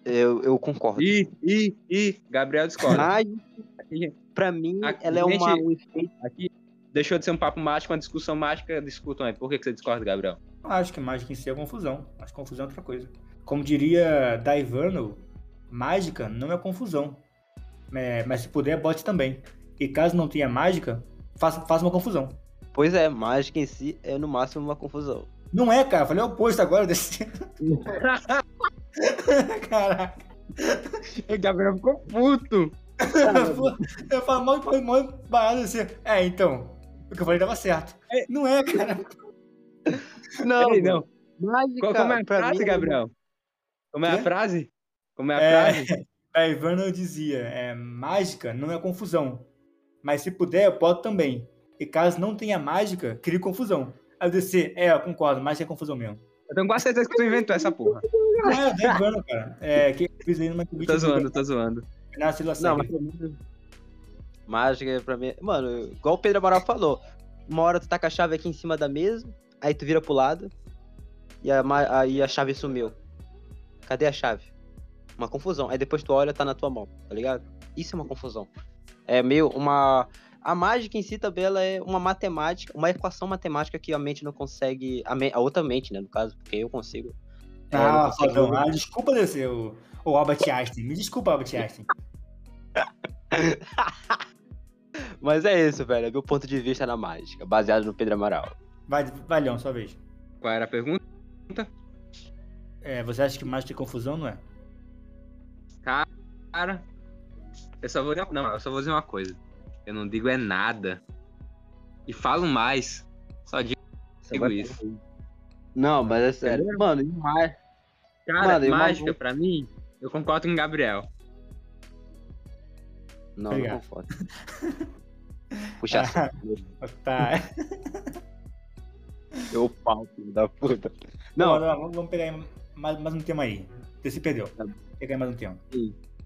Eu, eu concordo. Ih, ih, ih. Gabriel discorda. Mágica, pra mim, Aqui, ela é uma, gente- um efeito. Aqui deixou de ser um papo mágico, uma discussão mágica. Discutam aí. Por que, que você discorda, Gabriel? Acho que mágica em si é confusão. Acho que confusão é outra coisa. Como diria Daivano, mágica não é confusão. É, mas se puder, bote também. E caso não tenha mágica, faça, faça uma confusão. Pois é, mágica em si é no máximo uma confusão. Não é, cara. Falei o oposto agora desse. [LAUGHS] [LAUGHS] Caraca. o Gabriel ficou puto. Eu falo mal de mal barato assim. É, então. O que eu falei dava certo. Não é, cara. Não, Ei, não. Mágica, Qual- como é a frase, mim, Gabriel? Como é a Quê? frase? Como é a É. frase? [LAUGHS] Daivano dizia: é, mágica não é confusão. Mas se puder, eu boto também. E caso não tenha mágica, crie confusão. Aí eu disse, é, eu concordo, mágica é confusão mesmo. Eu tenho quase certeza que tu inventou essa porra. Não é, Daivano, cara. É, que eu fiz aí numa Tô zoando, tô zoando. Nasce Não, mas mágica pra mim. Mano, igual o Pedro Amaral falou. Uma hora tu tá com a chave aqui em cima da mesa, aí tu vira pro lado e a, aí a chave sumiu. Cadê a chave? Uma confusão. Aí depois tu olha, tá na tua mão, tá ligado? Isso é uma confusão. É meio uma. A mágica em si também ela é uma matemática, uma equação matemática que a mente não consegue. A, me- a outra mente, né, no caso, porque eu consigo. É, Ah, fodão. resolver. Ah, desculpa descer o, o Albert Einstein. Me desculpa, Albert Einstein. [LAUGHS] Mas é isso, velho. É meu ponto de vista na mágica, baseado no Pedro Amaral. Vai, Leão, sua vez. Qual era a pergunta? É, você acha que mágica é confusão, não é? Cara, eu só vou dizer, não, eu só vou dizer uma coisa. Eu não digo é nada. E falo mais. Só digo isso. Não, mas é sério. Mano, e mais. Cara, Mano, e uma- mágica pra mim, eu concordo com o Gabriel. Não, Obrigado. não. [LAUGHS] Puxa saco. Tá. [LAUGHS] Eu pau, filho da puta. Não, Não, não, vamos- pegar mais, mais um tema aí. Você se perdeu. Tá. Pegar mais um tema.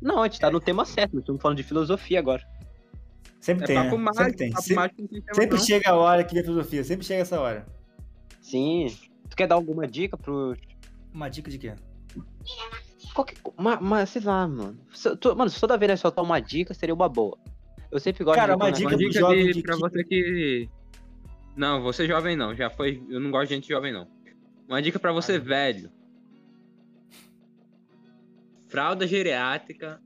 não, a gente tá no tema certo, nós estamos falando de filosofia agora. Sempre É tem, papo né? mágico, Sempre tem. Sempre, mágico tem tema, sempre chega a hora que vê filosofia. Sempre chega essa hora. Sim. Tu quer dar alguma dica pro. Uma dica de quê? Qualquer... Mas, mas sei lá, mano. Se- tu- Mano, se toda vez nós soltar uma dica, seria uma boa. Eu sempre gosto Cara, de uma um dica Uma dica jovem de, de pra que- você que. Não, você jovem não. Já foi. Eu não gosto de gente jovem, não. Uma dica pra você, velho. Fralda geriátrica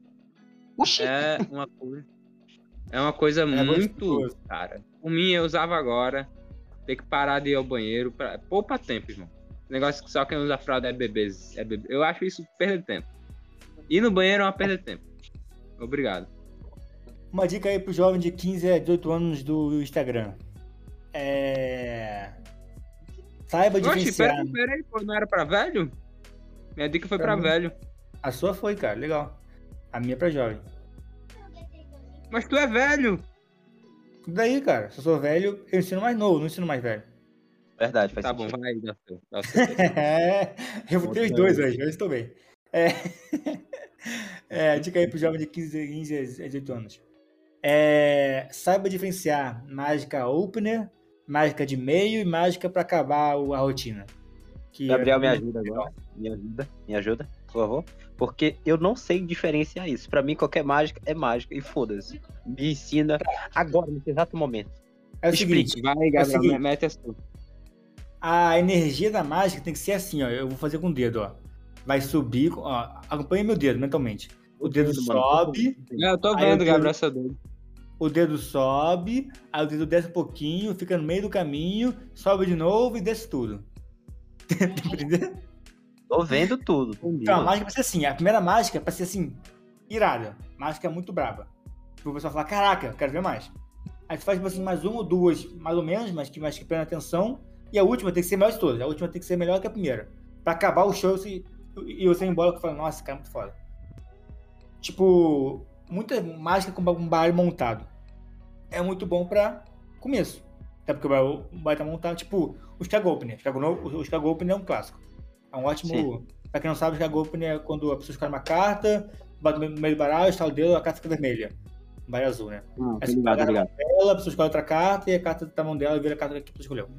Oxi! é uma coisa. É uma coisa muito. gostoso. Cara. Por mim, eu usava agora. Ter que parar de ir ao banheiro. Pra... Poupa tempo, irmão. Negócio que só quem usa fralda é bebês. É bebê. Eu acho isso perda de tempo. Ir no banheiro é uma perda de tempo. Obrigado. Uma dica aí pro jovem de 15 a 18 anos do Instagram. É. Saiba Oxe, diferenciar. peraí, não era pra velho? Minha dica foi Pra pra velho. A sua foi, cara, legal. A minha é pra jovem. Mas tu é velho. Daí, cara, se eu sou velho, eu ensino mais novo, não ensino mais velho. Verdade, faz Tá bom, sentido. vai dá seu. Dá [LAUGHS] seu. É, eu vou ter os dois hoje, hoje estou bem. É, [LAUGHS] é, dica aí pro jovem de 15, 15 a 18 anos. É, saiba diferenciar mágica opener, mágica de meio e mágica pra acabar o- a rotina. Que Gabriel, é- me ajuda agora. Me ajuda, me ajuda, por favor. Porque eu não sei diferenciar isso. Pra mim, qualquer mágica é mágica e foda-se. Me ensina agora, nesse exato momento. É o Explique. seguinte, Vai, É Gabriel, seguinte. mete a sua. A energia da mágica tem que ser assim, ó. Eu vou fazer com o dedo, ó. Vai subir, ó. Acompanha meu dedo mentalmente. O dedo sobe, É, eu tô vendo, Gabriel, seu dedo. o dedo sobe, aí o dedo desce um pouquinho, fica no meio do caminho, sobe de novo e desce tudo. [LAUGHS] Entendeu? Tô vendo tudo. Então, a mágica vai ser assim. A primeira mágica vai ser assim, irada. Mágica muito braba. Tipo, o pessoal fala, caraca, quero ver mais. Aí você faz tipo assim, mais uma ou duas, mais ou menos, mas que mais que prenda atenção. E a última tem que ser melhor de todas. A última tem que ser melhor que a primeira. Pra acabar o show e você ir embora e falar, nossa, cara, é muito foda. Tipo, muita mágica com um baralho montado. É muito bom pra começo. Até porque o baralho vai estar montado, tipo, o Chicago Opener. O Chicago, no- o Chicago é um clássico. É um ótimo. Sim. Pra quem não sabe, o Chicago é quando a pessoa escolhe uma carta, bate no meio do baralho, estala o dedo, a carta fica vermelha. Um baralho azul, né? Tô você ligado, ligado. ela, a pessoa escolhe outra carta e a carta tá na mão dela e vira a carta que a pessoa escolheu.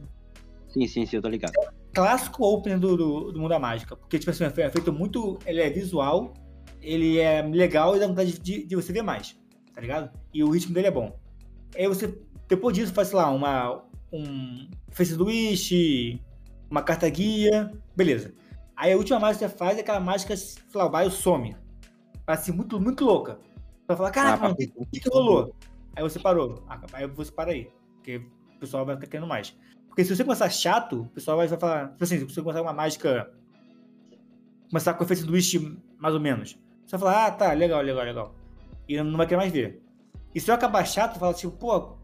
Sim, sim, sim, eu tô ligado. Clássico opener do, do, do mundo da mágica. Porque, tipo assim, é fe- é feito muito. Ele é visual, ele é legal e dá vontade de, de você ver mais. Tá ligado? E o ritmo dele é bom. Aí você, depois disso, faz, sei lá, uma. Um Face do Wish, uma carta guia, beleza. Aí a última mágica que você faz é aquela mágica, sei lá, o bairro some. Assim, muito, muito louca. Você vai falar, caraca, Ah, mano, o que, que, que rolou? Aí você parou. Ah, Aí você para aí. Porque o pessoal vai ficar querendo mais. Porque se você começar chato, o pessoal vai falar. Tipo assim, se você começar uma mágica. Começar com efeito do Wish mais ou menos. Você vai falar, ah, tá, legal, legal, legal. E não vai querer mais ver. E se eu acabar chato, fala tipo, pô,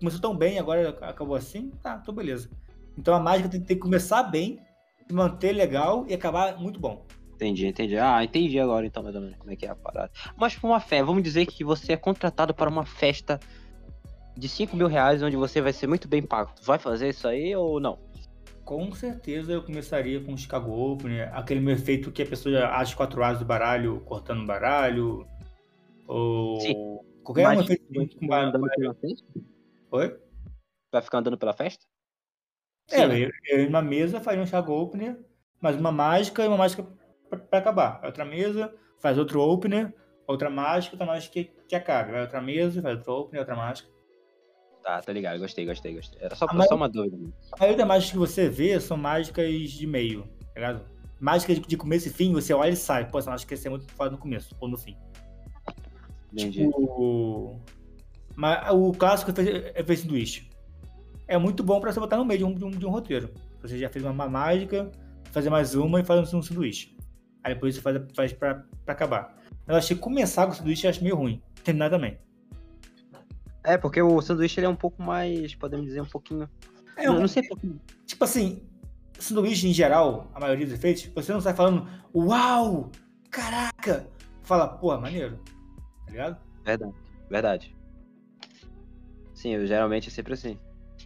começou tão bem, agora acabou assim, tá, tô beleza. Então a mágica tem, que começar bem, manter legal e acabar muito bom. Entendi, entendi. Ah, entendi agora então, mais ou menos, como é que é a parada. Mas pra uma festa, vamos dizer que você é contratado para uma festa de 5 mil reais, onde você vai ser muito bem pago. Vai fazer isso aí ou não? Com certeza eu começaria com o Chicago Open, né? aquele meu efeito que a pessoa acha quatro asas do baralho, cortando o baralho. Ou. Sim. Qualquer um efeito com baralho. Oi? Vai ficar andando pela festa? É, Sim. eu, eu numa mesa faria um Chicago Opener, mais uma mágica e uma mágica pra, pra acabar. Outra mesa, faz outro opener, outra mágica, outra mágica que, que acabe. Vai outra mesa, faz outro opener, outra mágica. Tá, tá ligado, gostei, gostei, gostei. Era só, maioria- só uma dúvida. A maioria das mágicas que você vê são mágicas de meio, tá ligado? Mágica de, de começo e fim, você olha e sai. Pô, essa mágica ia ser muito foda no começo ou no fim. Entendi. O, mas o clássico é Face do Wish. É muito bom pra você botar no meio de um, de um, de um roteiro. Você já fez uma, uma mágica, fazer mais uma e faz um sanduíche. Aí depois você faz, faz pra, pra acabar. Mas eu achei começar com o sanduíche eu acho meio ruim. Terminar também. É, porque o sanduíche ele é um pouco mais, podemos dizer, um pouquinho. É não, um- não sei. Tipo assim, sanduíche em geral, a maioria dos efeitos, você não sai falando, uau, caraca. Fala, pô, maneiro. Tá ligado? Verdade. Verdade. Sim, eu, geralmente é sempre assim.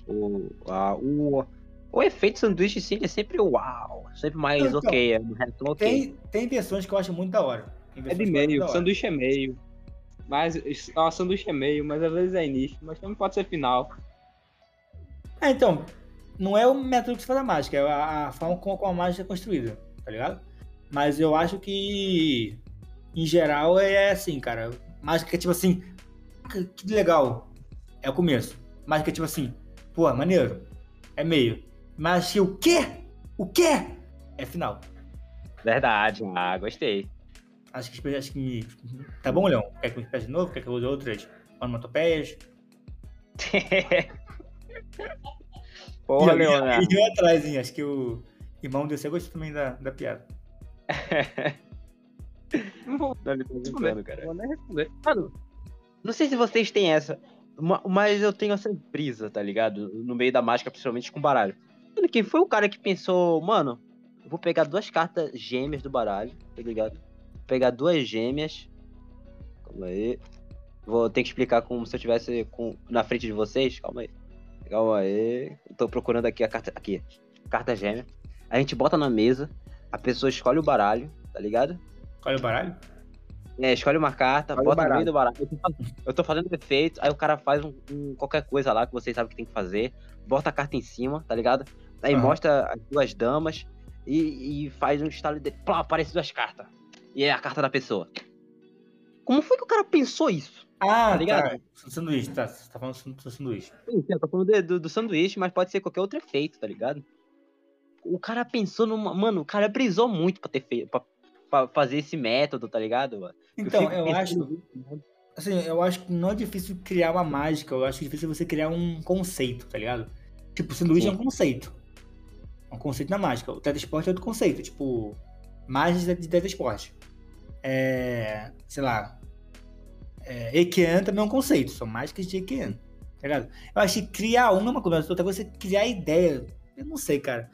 O, a, o, o efeito sanduíche, sim, é sempre uau. Sempre mais Então, ok, é resto ok. Tem, tem versões que eu acho muito da hora. É de eu meio, sanduíche é meio. Mas ó, sanduíche é meio, mas às vezes é início, mas também pode ser final. É, então, não é o método que se faz a mágica, é a, a forma como, a mágica é construída, tá ligado? Mas eu acho que, em geral, é assim, cara. Mágica é tipo assim, "Caraca, que legal, é o começo. Mágica é tipo assim, pô, maneiro, é meio. Mas que o quê? O quê? É final. Verdade. Ah, gostei. Acho que, acho que tá bom, Leão? Quer que eu espere de novo? Quer que eu use outras onomatopeias? [LAUGHS] Porra, Leonardo. E eu atrás, hein? Acho que o irmão desse gostou também da, da piada. [LAUGHS] Não vou, Não, ele responder, brincando, cara. não vou nem responder. Mano, não sei se vocês têm essa, ma- mas eu tenho essa brisa, tá ligado? No meio da mágica, principalmente com baralho. Mano, quem foi o cara que pensou, mano, eu vou pegar duas cartas gêmeas do baralho, tá ligado? Pegar duas gêmeas. Calma aí. Vou ter que explicar como se eu tivesse com, na frente de vocês. Calma aí. Calma aí. Eu tô procurando aqui a carta. Aqui. Carta gêmea. A gente bota na mesa. A pessoa escolhe o baralho, tá ligado? Olha o baralho. É, escolhe uma carta, Escolhe bota no meio do baralho. Eu tô fazendo- Eu tô fazendo efeito, aí o cara faz um, um- qualquer coisa lá que vocês sabem que tem que fazer, bota a carta em cima, tá ligado? Aí Aham. mostra as duas damas e, e faz um estalo de. Plá, aparece duas cartas. E é a carta da pessoa. Como foi que o cara pensou isso? Ah, Tá ligado? tá. Sanduíche, tá. Você tá falando do sanduíche. Sim, eu tô falando de- do, do sanduíche, mas pode ser qualquer outro efeito, tá ligado? O cara pensou numa. Mano, o cara brisou muito pra ter feito. Pra, pra fazer esse método, tá ligado? mano? Então, eu pensando acho. mano. Assim, eu acho que não é difícil criar uma mágica, eu acho difícil você criar um conceito, tá ligado? Tipo, sanduíche Sim. é um conceito. É um conceito na mágica. O teletransporte é outro conceito, tipo, mágica de teletransporte. É. sei lá. É, Ekean também é um conceito, são mágicas de Ekean, tá ligado? Eu acho que criar uma é uma coisa, outra coisa é criar a ideia. Eu não sei, cara.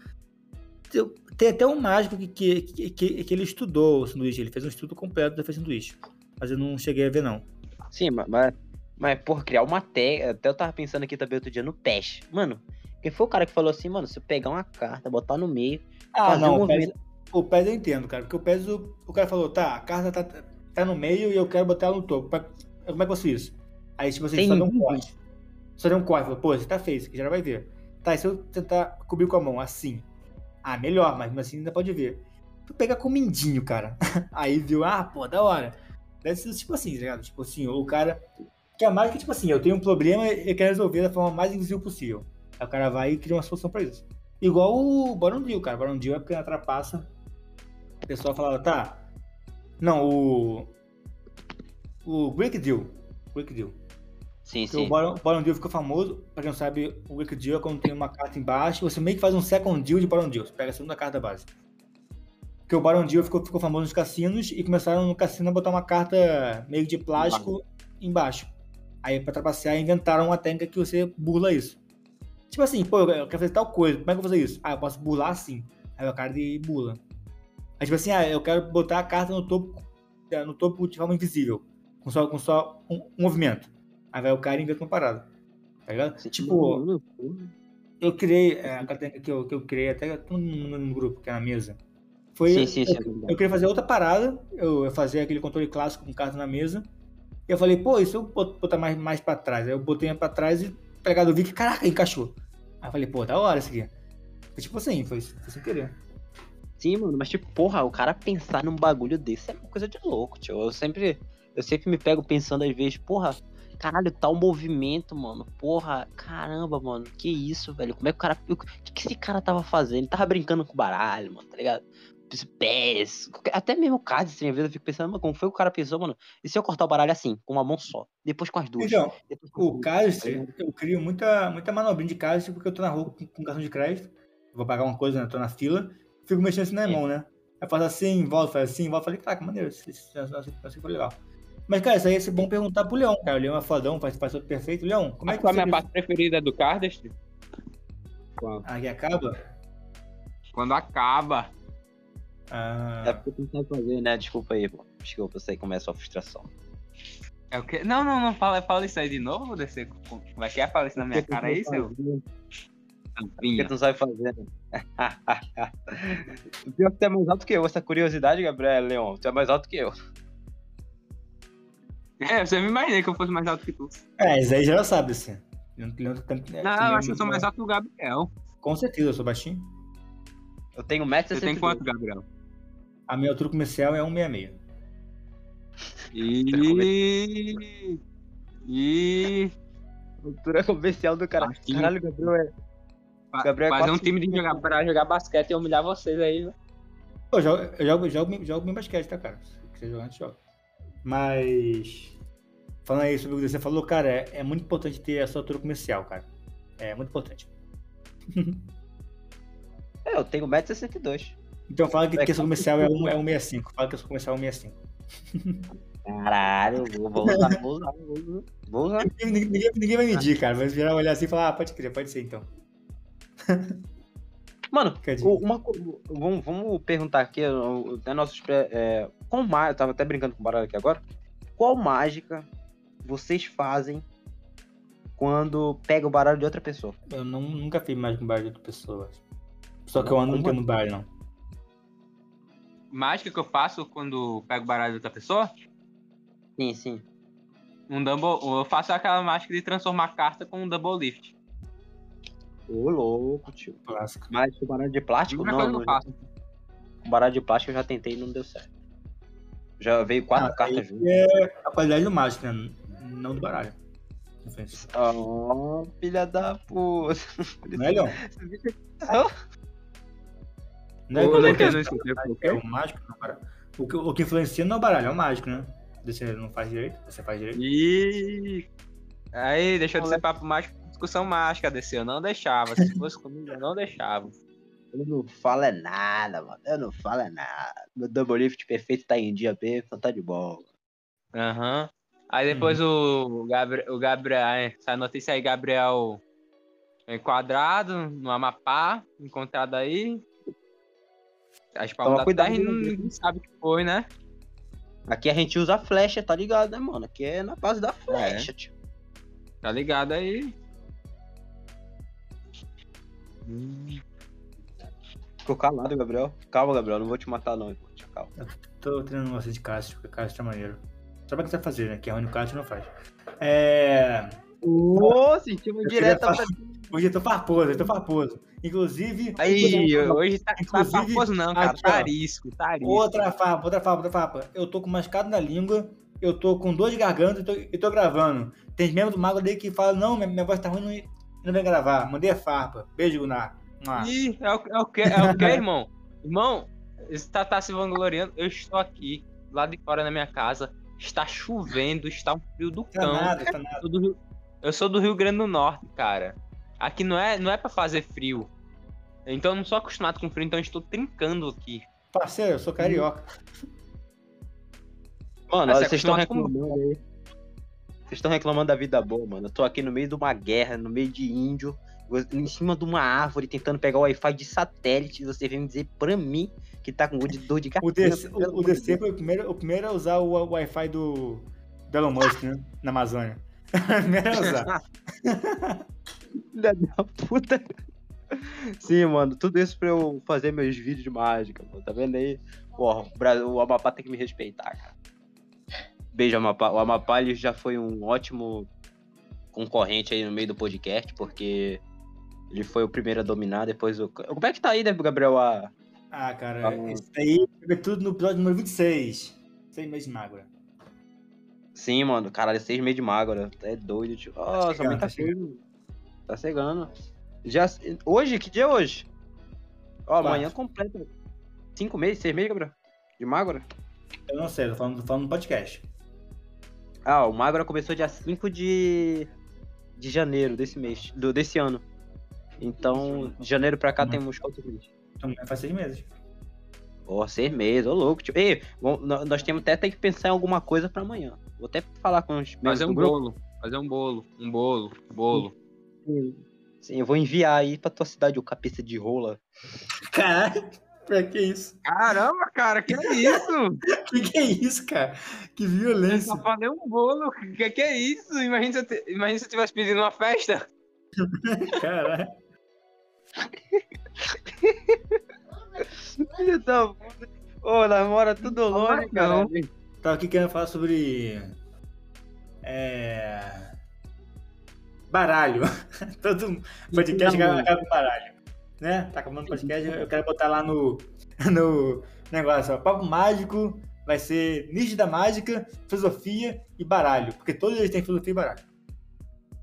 Tem até um mágico que, que, que, que- ele estudou o sanduíche, ele fez um estudo completo da sanduíche. Mas eu não cheguei a ver, não. Sim, ma- mas, mas, porra, criar uma técnica. Até eu tava pensando aqui também outro dia no PES. Mano, quem foi o cara que falou assim, mano, se eu pegar uma carta, botar no meio. Ah, fazer não, um o PES, movimento. O PES eu entendo, cara. Porque o PES, o, o cara falou, tá, a carta tá, tá no meio e eu quero botar ela no topo. Pra- Como é que eu faço isso? Aí, tipo assim, Tem só deu um corte. Só deu um corte. Falou, pô, você tá feio, isso aqui já vai ver. Tá, e se eu tentar cobrir com a mão, assim? Ah, melhor, mas assim ainda pode ver. Tu pega com o mindinho, cara. [LAUGHS] Aí viu, ah, pô, da hora. Deve ser tipo assim, tá ligado? Tipo assim, o cara... Que a mágica, tipo assim, eu tenho um problema e eu quero resolver da forma mais invisível possível. Aí o cara vai e cria uma solução pra isso. Igual o Borondil, cara. Borondil é porque na trapaça o pessoal falava, tá. Não, o. O Greek Deal. Greek Deal. Sim, Porque o sim. Baron, Baron Deal ficou famoso, pra quem não sabe, o Greek Deal é quando tem uma carta embaixo, você meio que faz um second deal de Baron Deal. Você pega a segunda carta base. Porque o Baron Deal ficou, ficou famoso nos cassinos e começaram no cassino a botar uma carta meio de plástico embaixo. Aí pra trapacear inventaram uma técnica que você burla isso. Tipo assim, pô, eu quero fazer tal coisa, como é que eu vou fazer isso? Ah, eu posso burlar assim. Aí o cara de bula. Aí tipo assim, ah, eu quero botar a carta no topo, no topo de forma invisível. Com só, com só um, um movimento. Aí vai o cara e inventa uma parada. Tá ligado? Sim, Tipo, eu criei, é, aquela técnica que eu, que eu criei até no, no- no grupo, que é na mesa. Foi, Sim, sim, sim. eu, eu queria fazer outra parada, eu ia fazer aquele controle clássico com carta na mesa. E eu falei, pô, e se eu bot- botar mais, mais pra trás? Aí eu botei pra trás e pegado o vi que, caraca, encaixou. Aí eu falei, pô, da hora isso aqui. Foi tipo assim, foi, foi sem querer. Sim, mano, mas tipo, porra, o cara pensar num bagulho desse é uma coisa de louco, tio. Eu sempre, eu sempre me pego pensando às vezes, porra, caralho, tal movimento, mano. Porra, caramba, mano, que isso, velho? Como é que o cara. O que, que esse cara tava fazendo? Ele tava brincando com baralho, mano, tá ligado? Pés, até mesmo o caso, assim, às vezes eu fico pensando, mano, como foi que o cara pensou, mano? E se eu cortar o baralho assim, com uma mão só? Depois com as duas? Então, o cast, tá eu crio muita, muita manobrinha de cast porque eu tô na rua com, com cartão de crédito. Vou pagar uma coisa, né? Tô na fila. Fico mexendo assim na É. mão, né? Aí faço assim, volto, faz assim, volto. Falei, caraca, maneiro, isso, isso, isso, isso, isso foi legal. Mas, cara, isso aí é bom perguntar pro Leão, cara. O Leão é fodão, faz, faz tudo perfeito. Leão, como é que Qual a você... minha parte preferida do Cardest? Qual? Aqui acaba? Quando acaba. É Ah, porque eu não sabe fazer, né? Desculpa aí, pô. Desculpa, eu sei como é a sua frustração. É o quê? Não, não, não, fala, fala isso aí de novo, vou descer. com- Como é que é? Fala isso na minha cara aí, seu Porque tu não sabe fazer. né? O [LAUGHS] pior é que tu é mais alto que eu. Essa curiosidade, Gabriel Leon. Tu é mais alto que eu. É, você me imaginei que eu fosse mais alto que tu. É, isso aí já sabe, assim. Tem- é, Não, tem eu acho que eu sou mais alto que o Gabriel. Com certeza, eu sou baixinho. Eu tenho Você tem 1,62m. quanto, Gabriel? A minha altura comercial é 1,66. E. E. Altura comercial do cara. Baixinho. Caralho, Gabriel é. Gabriel é Fazer um time de jogar, pra jogar basquete e humilhar vocês aí. né? Eu jogo, eu jogo, jogo, jogo bem basquete, tá, cara? Se quiser jogar, a gente joga. Mas. Falando aí sobre o que você falou, cara, é, é muito importante ter a sua altura comercial, cara. É muito importante. [LAUGHS] É, eu tenho 1,62m. Então fala que, É, que a sua comercial é 1, é 165. Fala que a sua comercial é 165. Caralho, vou, vou usar, vou usar, vou usar. Vou usar. Ninguém, ninguém- ninguém vai medir, cara. Mas geral olhar assim e falar, ah, pode crer, pode ser então. Mano, uma, vamos, vamos perguntar aqui, até nossos. pré- É, qual má- eu tava até brincando com o baralho aqui agora. Qual mágica vocês fazem quando pega o baralho de outra pessoa? Eu não, nunca fiz mais com bar de outra pessoa. Só que eu ando não no bar, não. Mágica que eu faço quando pego o baralho de outra pessoa? Sim, sim. Um double. Eu faço aquela mágica de transformar a carta com um double lift. Ô, louco, tio. Clássico. Mas com baralho de plástico? Não, não, eu faço. com baralho de plástico eu já tentei e não deu certo. Já veio quatro Ah, cartas juntas. É a qualidade do mágico, né? Não do baralho. Oh, filha da puta. Não é, Leon? Não. Não é, Ô, o eu não quê? é o mágico, não é o. O que, o que influencia não é o baralho, é o mágico, né? Você não faz direito, você faz direito. E aí, deixou de ser papo mágico, discussão mágica desse. Eu não deixava. Se fosse comigo, eu não deixava. Eu não falo é nada, mano. Eu não falo é nada. Meu double lift perfeito tá em dia B, então tá de boa. Aham. Aí depois o, Gabriel, o Gabriel, é, sai notícia aí, Gabriel enquadrado no Amapá, encontrado aí. As palmas Toma da terra ninguém sabe o que foi, né? Aqui a gente usa flecha, tá ligado, né, mano? Aqui é na base da flecha, tio. Tá ligado aí? Hum. Ficou calado, Gabriel. Calma, Gabriel, não vou te matar, não. irmão. Tio, Calma. Tô treinando você de cast, porque cast é maneiro. Sabe o que você vai fazer, né? Que é ruim no cast não faz. É. Ô, sentimos Eu direto pra Hoje eu tô farposo, eu tô farposo. Inclusive. Aí, hoje tá, tá Inclusive, farposo não, cara. aqui. Tarisco, tarisco. Outra farpa, outra farpa, outra farpa. Eu tô com mascado na língua, eu tô com dor de garganta e tô, e tô gravando. Tem membro do Mago ali que fala, não, minha, minha voz tá ruim, não, vem gravar. Mandei a farpa. Beijo, Gunar. Ah, Ih, é o, é o que, é o que, irmão? [LAUGHS] Irmão, está tá se vangloriando. Eu estou aqui, lá de fora na minha casa. Está chovendo, está um frio do tá cão. nada, tá nada. Eu sou do Rio- Eu sou do Rio Grande do Norte, cara. Aqui não é, não é pra fazer frio. Então eu não sou acostumado com frio, então eu estou trincando aqui. Parceiro, eu sou carioca. Mano, olha, é vocês estão reclamando aí. Vocês estão reclamando da vida boa, mano. Eu tô aqui no meio de uma guerra, no meio de índio, em cima de uma árvore, tentando pegar o Wi-Fi de satélite. E você vem me dizer pra mim que tá com de dor de O garganta. DC, o, o DC foi o primeiro, o primeiro a usar o, o Wi-Fi do, do Elon Musk, né? Na Amazônia. O [LAUGHS] primeiro a usar. [LAUGHS] Filha da puta. Sim, mano, tudo isso pra eu fazer meus vídeos de mágica, mano. Tá vendo aí? Porra, o, Brasil, o Amapá tem que me respeitar, cara. Beijo, Amapá. O Amapá ele já foi um ótimo concorrente aí no meio do podcast, porque ele foi o primeiro a dominar, depois o. Como é que tá aí, né, Gabriel? A... Ah, cara, Ah. isso daí é tudo no episódio número 26. Seis meses de mágoa. Sim, mano, caralho, seis meses de magro. É doido, tio. Nossa, chegando, muita tá coisa. Tá chegando. Já... Hoje? Que dia é hoje? Ó, Quatro. amanhã completa. Cinco meses, seis meses, Gabriel? De magro? Eu não sei, tô falando, tô falando no podcast. Ah, o Magro começou dia 5 de, de janeiro desse mês, do, desse ano. Então, de janeiro pra cá Hum. temos quantos meses? Então faz seis meses. Ó, seis meses, ô louco. Tio. Ei, bom, nó- nós temos até tem que pensar em alguma coisa pra amanhã. Vou até falar com os membros Fazer um grupo. bolo. Fazer um bolo. Um bolo. Bolo. Sim, eu vou enviar aí pra tua cidade o cabeça de rola. Caralho. Pra [LAUGHS] que isso? Caramba, cara, que é isso? [LAUGHS] Que que é isso, cara? Que Eu violência. só falei um bolo. Que que é isso? Imagina se eu, te- imagina se eu tivesse pedindo uma festa. [LAUGHS] Caralho. Filho da puta. Ô, tudo longe, cara. Tava aqui querendo falar sobre. É. Baralho. Todo podcast acaba com baralho. Né? Tá acabando o podcast, eu quero botar lá no. [LAUGHS] No negócio, ó. Papo mágico vai ser nígida mágica, filosofia e baralho. Porque todos eles têm filosofia e baralho.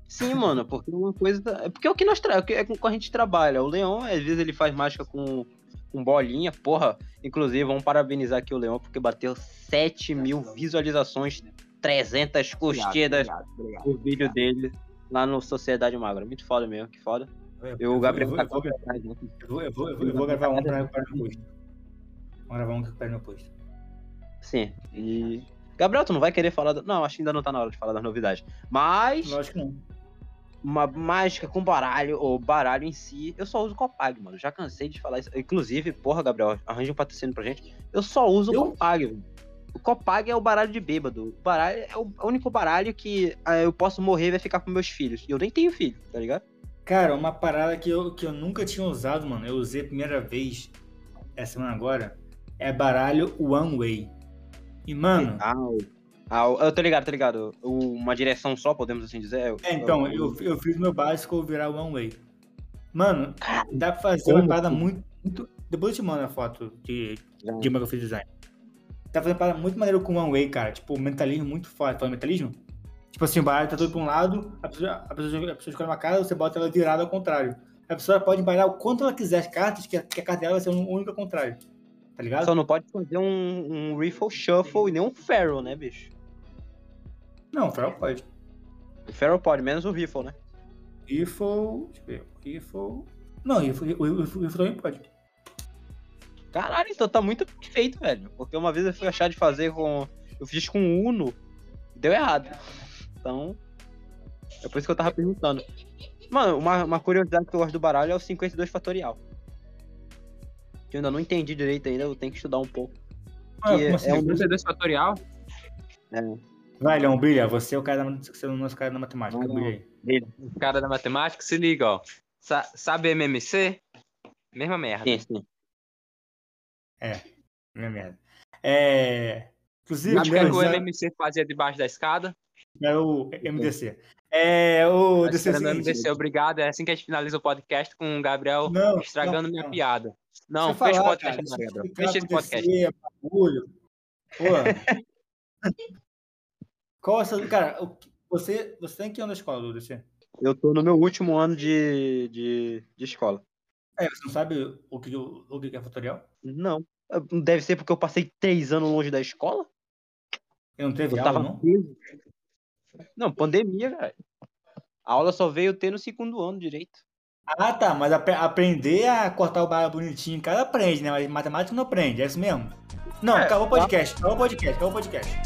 Sim, mano, porque uma coisa. É porque é o que nós tra... é o que é com que a gente trabalha. O Leão, às vezes, ele faz mágica com, com bolinha. Porra, inclusive, vamos parabenizar aqui o Leão, porque bateu 7 mil visualizações, 300 curtidas Obrigado, obrigado. o vídeo dele lá no Sociedade Magra. Muito foda mesmo, que foda. O Gabriel eu, vou, eu, vou, vou, gravar um pra recuperar no posto. Vou gravar um que recupera no posto. Sim. E. Gabriel, tu não vai querer falar. do- Não, acho que ainda não tá na hora de falar das novidades. Mas. Lógico que não. uma mágica com baralho, ou baralho em si, eu só uso Copag, mano. Já cansei de falar isso. Inclusive, porra, Gabriel, arranja um patrocínio pra gente. Eu só uso Eu? o Copag. O Copag é o baralho de bêbado. O baralho é o único baralho que ah, eu posso morrer e vai ficar com meus filhos. E eu nem tenho filho, tá ligado? Cara, uma parada que eu, que eu nunca tinha usado, mano, eu usei a primeira vez essa semana agora, é baralho One Way. E, mano, Ah, ah, eu tô ligado, tô ligado. Uma direção só, podemos assim dizer. é, então, eu, eu fiz meu básico virar One Way. Mano, dá pra fazer como uma parada muito, muito. Depois eu te mando a foto de, de como eu fiz design. Tá fazendo uma parada muito maneiro com One Way, cara. Tipo, mentalismo muito forte. Fala mentalismo? Tipo assim, o baralho tá todo pra um lado, a pessoa, a pessoa, a pessoa escolhe uma carta, você bota ela virada ao contrário. A pessoa pode embaralhar o quanto ela quiser as cartas, que a, que a carta dela vai ser um único ao contrário. Tá ligado? Só não pode fazer um, um Riffle Shuffle e nem um Feral, né, bicho? Não, o Feral pode. O Feral pode, menos o Riffle, né? Riffle. Deixa eu ver. Riffle. Não, Riffle, o Riffle, também pode. Caralho, então tá muito feito, velho. Porque uma vez eu fui achar de fazer com. Eu fiz com Uno e deu errado. Então. É por isso que eu tava perguntando. Mano, uma, uma curiosidade que eu gosto do baralho é o 52 fatorial. Que eu ainda não entendi direito ainda, eu tenho que estudar um pouco. Ah, Que assim? é um- 32 fatorial? Vai, Leão, brilha. Você é o cara da, você é o nosso cara da matemática. Não. Brilha aí. O cara da matemática, se liga, ó. Sa- sabe MMC? Mesma merda. Sim, sim. Minha merda. É. Inclusive, Sabe o que, é que Leão, o MMC fazia debaixo da escada? É o MDC. É o Tá DC. é seguinte, MDC, obrigado. É assim que a gente finaliza o podcast com o Gabriel Não, estragando não, minha não. piada. Não, fecha o podcast cara, Gabriel. Fecha esse podcast. DC, bagulho. Pô. [LAUGHS] Qual é o seu. Cara, você, você tem que ano da escola, do DC? Eu tô no meu último ano de, de, de escola. É, você não sabe o que, o, o que é fatorial? Não. Deve ser porque eu passei três anos longe da escola? Eu não teve Eu aula, tava não? preso. Não, pandemia, velho. A aula só veio ter no segundo ano direito. Ah, tá, mas apre- aprender a cortar o baralho bonitinho, cara aprende, né? Mas matemática não aprende, é isso mesmo? Não, É, acabou o podcast, acabou o podcast, acabou o podcast.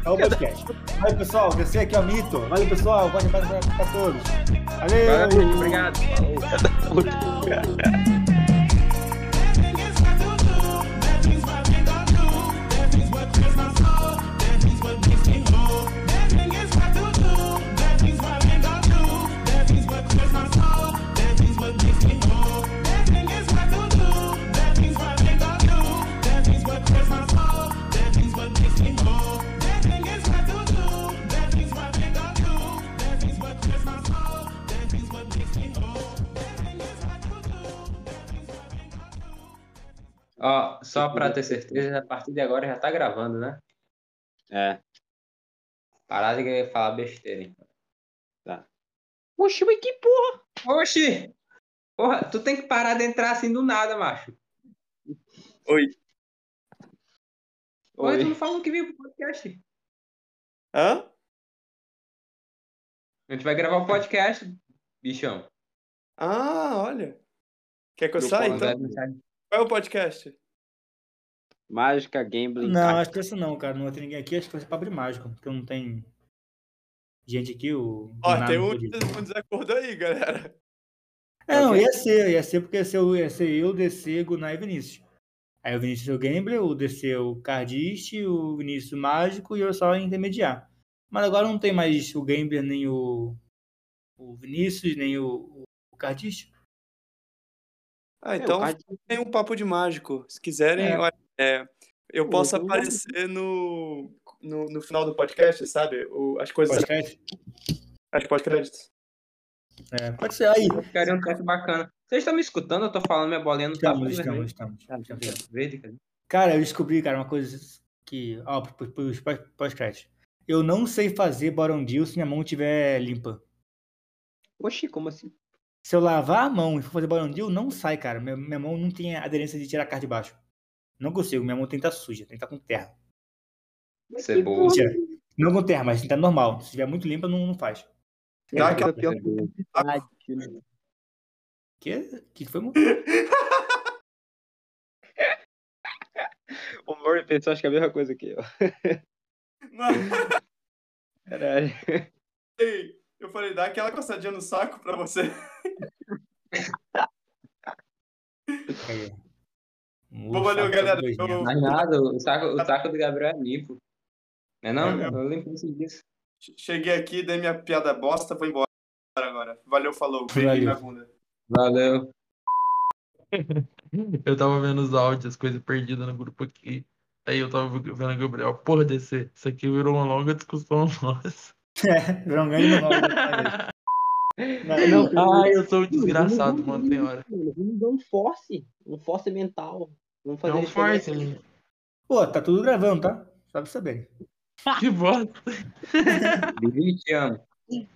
Acabou o podcast. Valeu, pessoal, você aqui é o Mito. Valeu, pessoal, pode para pra todos. Valeu! Valeu, Obrigado. Ó, [LAUGHS] só pra ter certeza, a partir de agora já tá gravando, né? É. Parar de falar besteira, hein? Oxi, mas que porra! Oxi! Porra, tu tem que parar de entrar assim do nada, macho. Oi. Oi, tu Oi. não falou que veio pro podcast. Hã? A gente vai gravar o podcast, bichão. Ah, olha. Quer que eu Do saia, então? Qual é o podcast? Mágica, gambling. Não, acho que esse não, cara. Não ter ninguém aqui, acho que vai ser pra abrir mágico, porque não tem gente aqui, o. Ó, tem um, um desacordo aí, galera. É, não, ia ser, ia ser porque ia ser, o- ia ser eu, DC, Gunnar e Vinícius. Aí o Vinícius é o Gambler, o DC é o Cardist, o Vinícius o Mágico e eu só intermediar. Mas agora não tem mais o Gambler, nem o, o Vinícius, nem o, o Cardist. Ah, É, então o card- tem um papo de mágico. Se quiserem, É. olha, é, eu posso então aparecer no, no, no final do podcast, sabe? O, as coisas. Podcast? As pós-créditos. É, pode ser. Aí, Eu queria um teste bacana. Vocês estão me escutando? Eu tô falando, minha bolinha não tá estamos, estamos, estamos. Tá estamos. verde, cara. Cara, eu descobri, cara, uma coisa que. Ó, pós- pós-créditos. Eu não sei fazer Baron Deal se minha mão estiver limpa. Oxi, como assim? Se eu lavar a mão e for fazer Baron Deal, não sai, cara. Minha, minha mão não tem aderência de tirar a carta de baixo. Não consigo, minha mão tem que estar suja, tem que estar com terra. Cebola. Não com terra, mas tem que estar normal. Se estiver muito limpa, não, não faz. Dá aquela. Ah, que- Que? que foi, amor? [LAUGHS] O Murray pensou, acho que é a mesma coisa que eu. [LAUGHS] Caralho. Ei, eu falei, dá aquela coçadinha no saco pra você. Aí. [LAUGHS] Bom, valeu, galera. Eu- Mas nada, o saco, o saco do Gabriel é limpo. Não é não? É mesmo. eu limpo isso disso. Cheguei aqui, dei minha piada bosta, vou embora agora. Valeu, falou. Valeu. na bunda. Valeu. [LAUGHS] Eu tava vendo os áudios, as coisas perdidas no grupo aqui. Aí eu tava vendo o Gabriel, porra, DC, isso aqui virou uma longa discussão [LAUGHS] nossa. É, virou um grande monólogo. Não, Ai, eu sou um desgraçado, mano, tem hora. Vamos dar um force. Um force mental. Vamos fazer É um eles pegarem- forte, hein? Pô, tá tudo gravando, tá? Só pra saber. [LAUGHS] Que bosta. Vivi, te amo.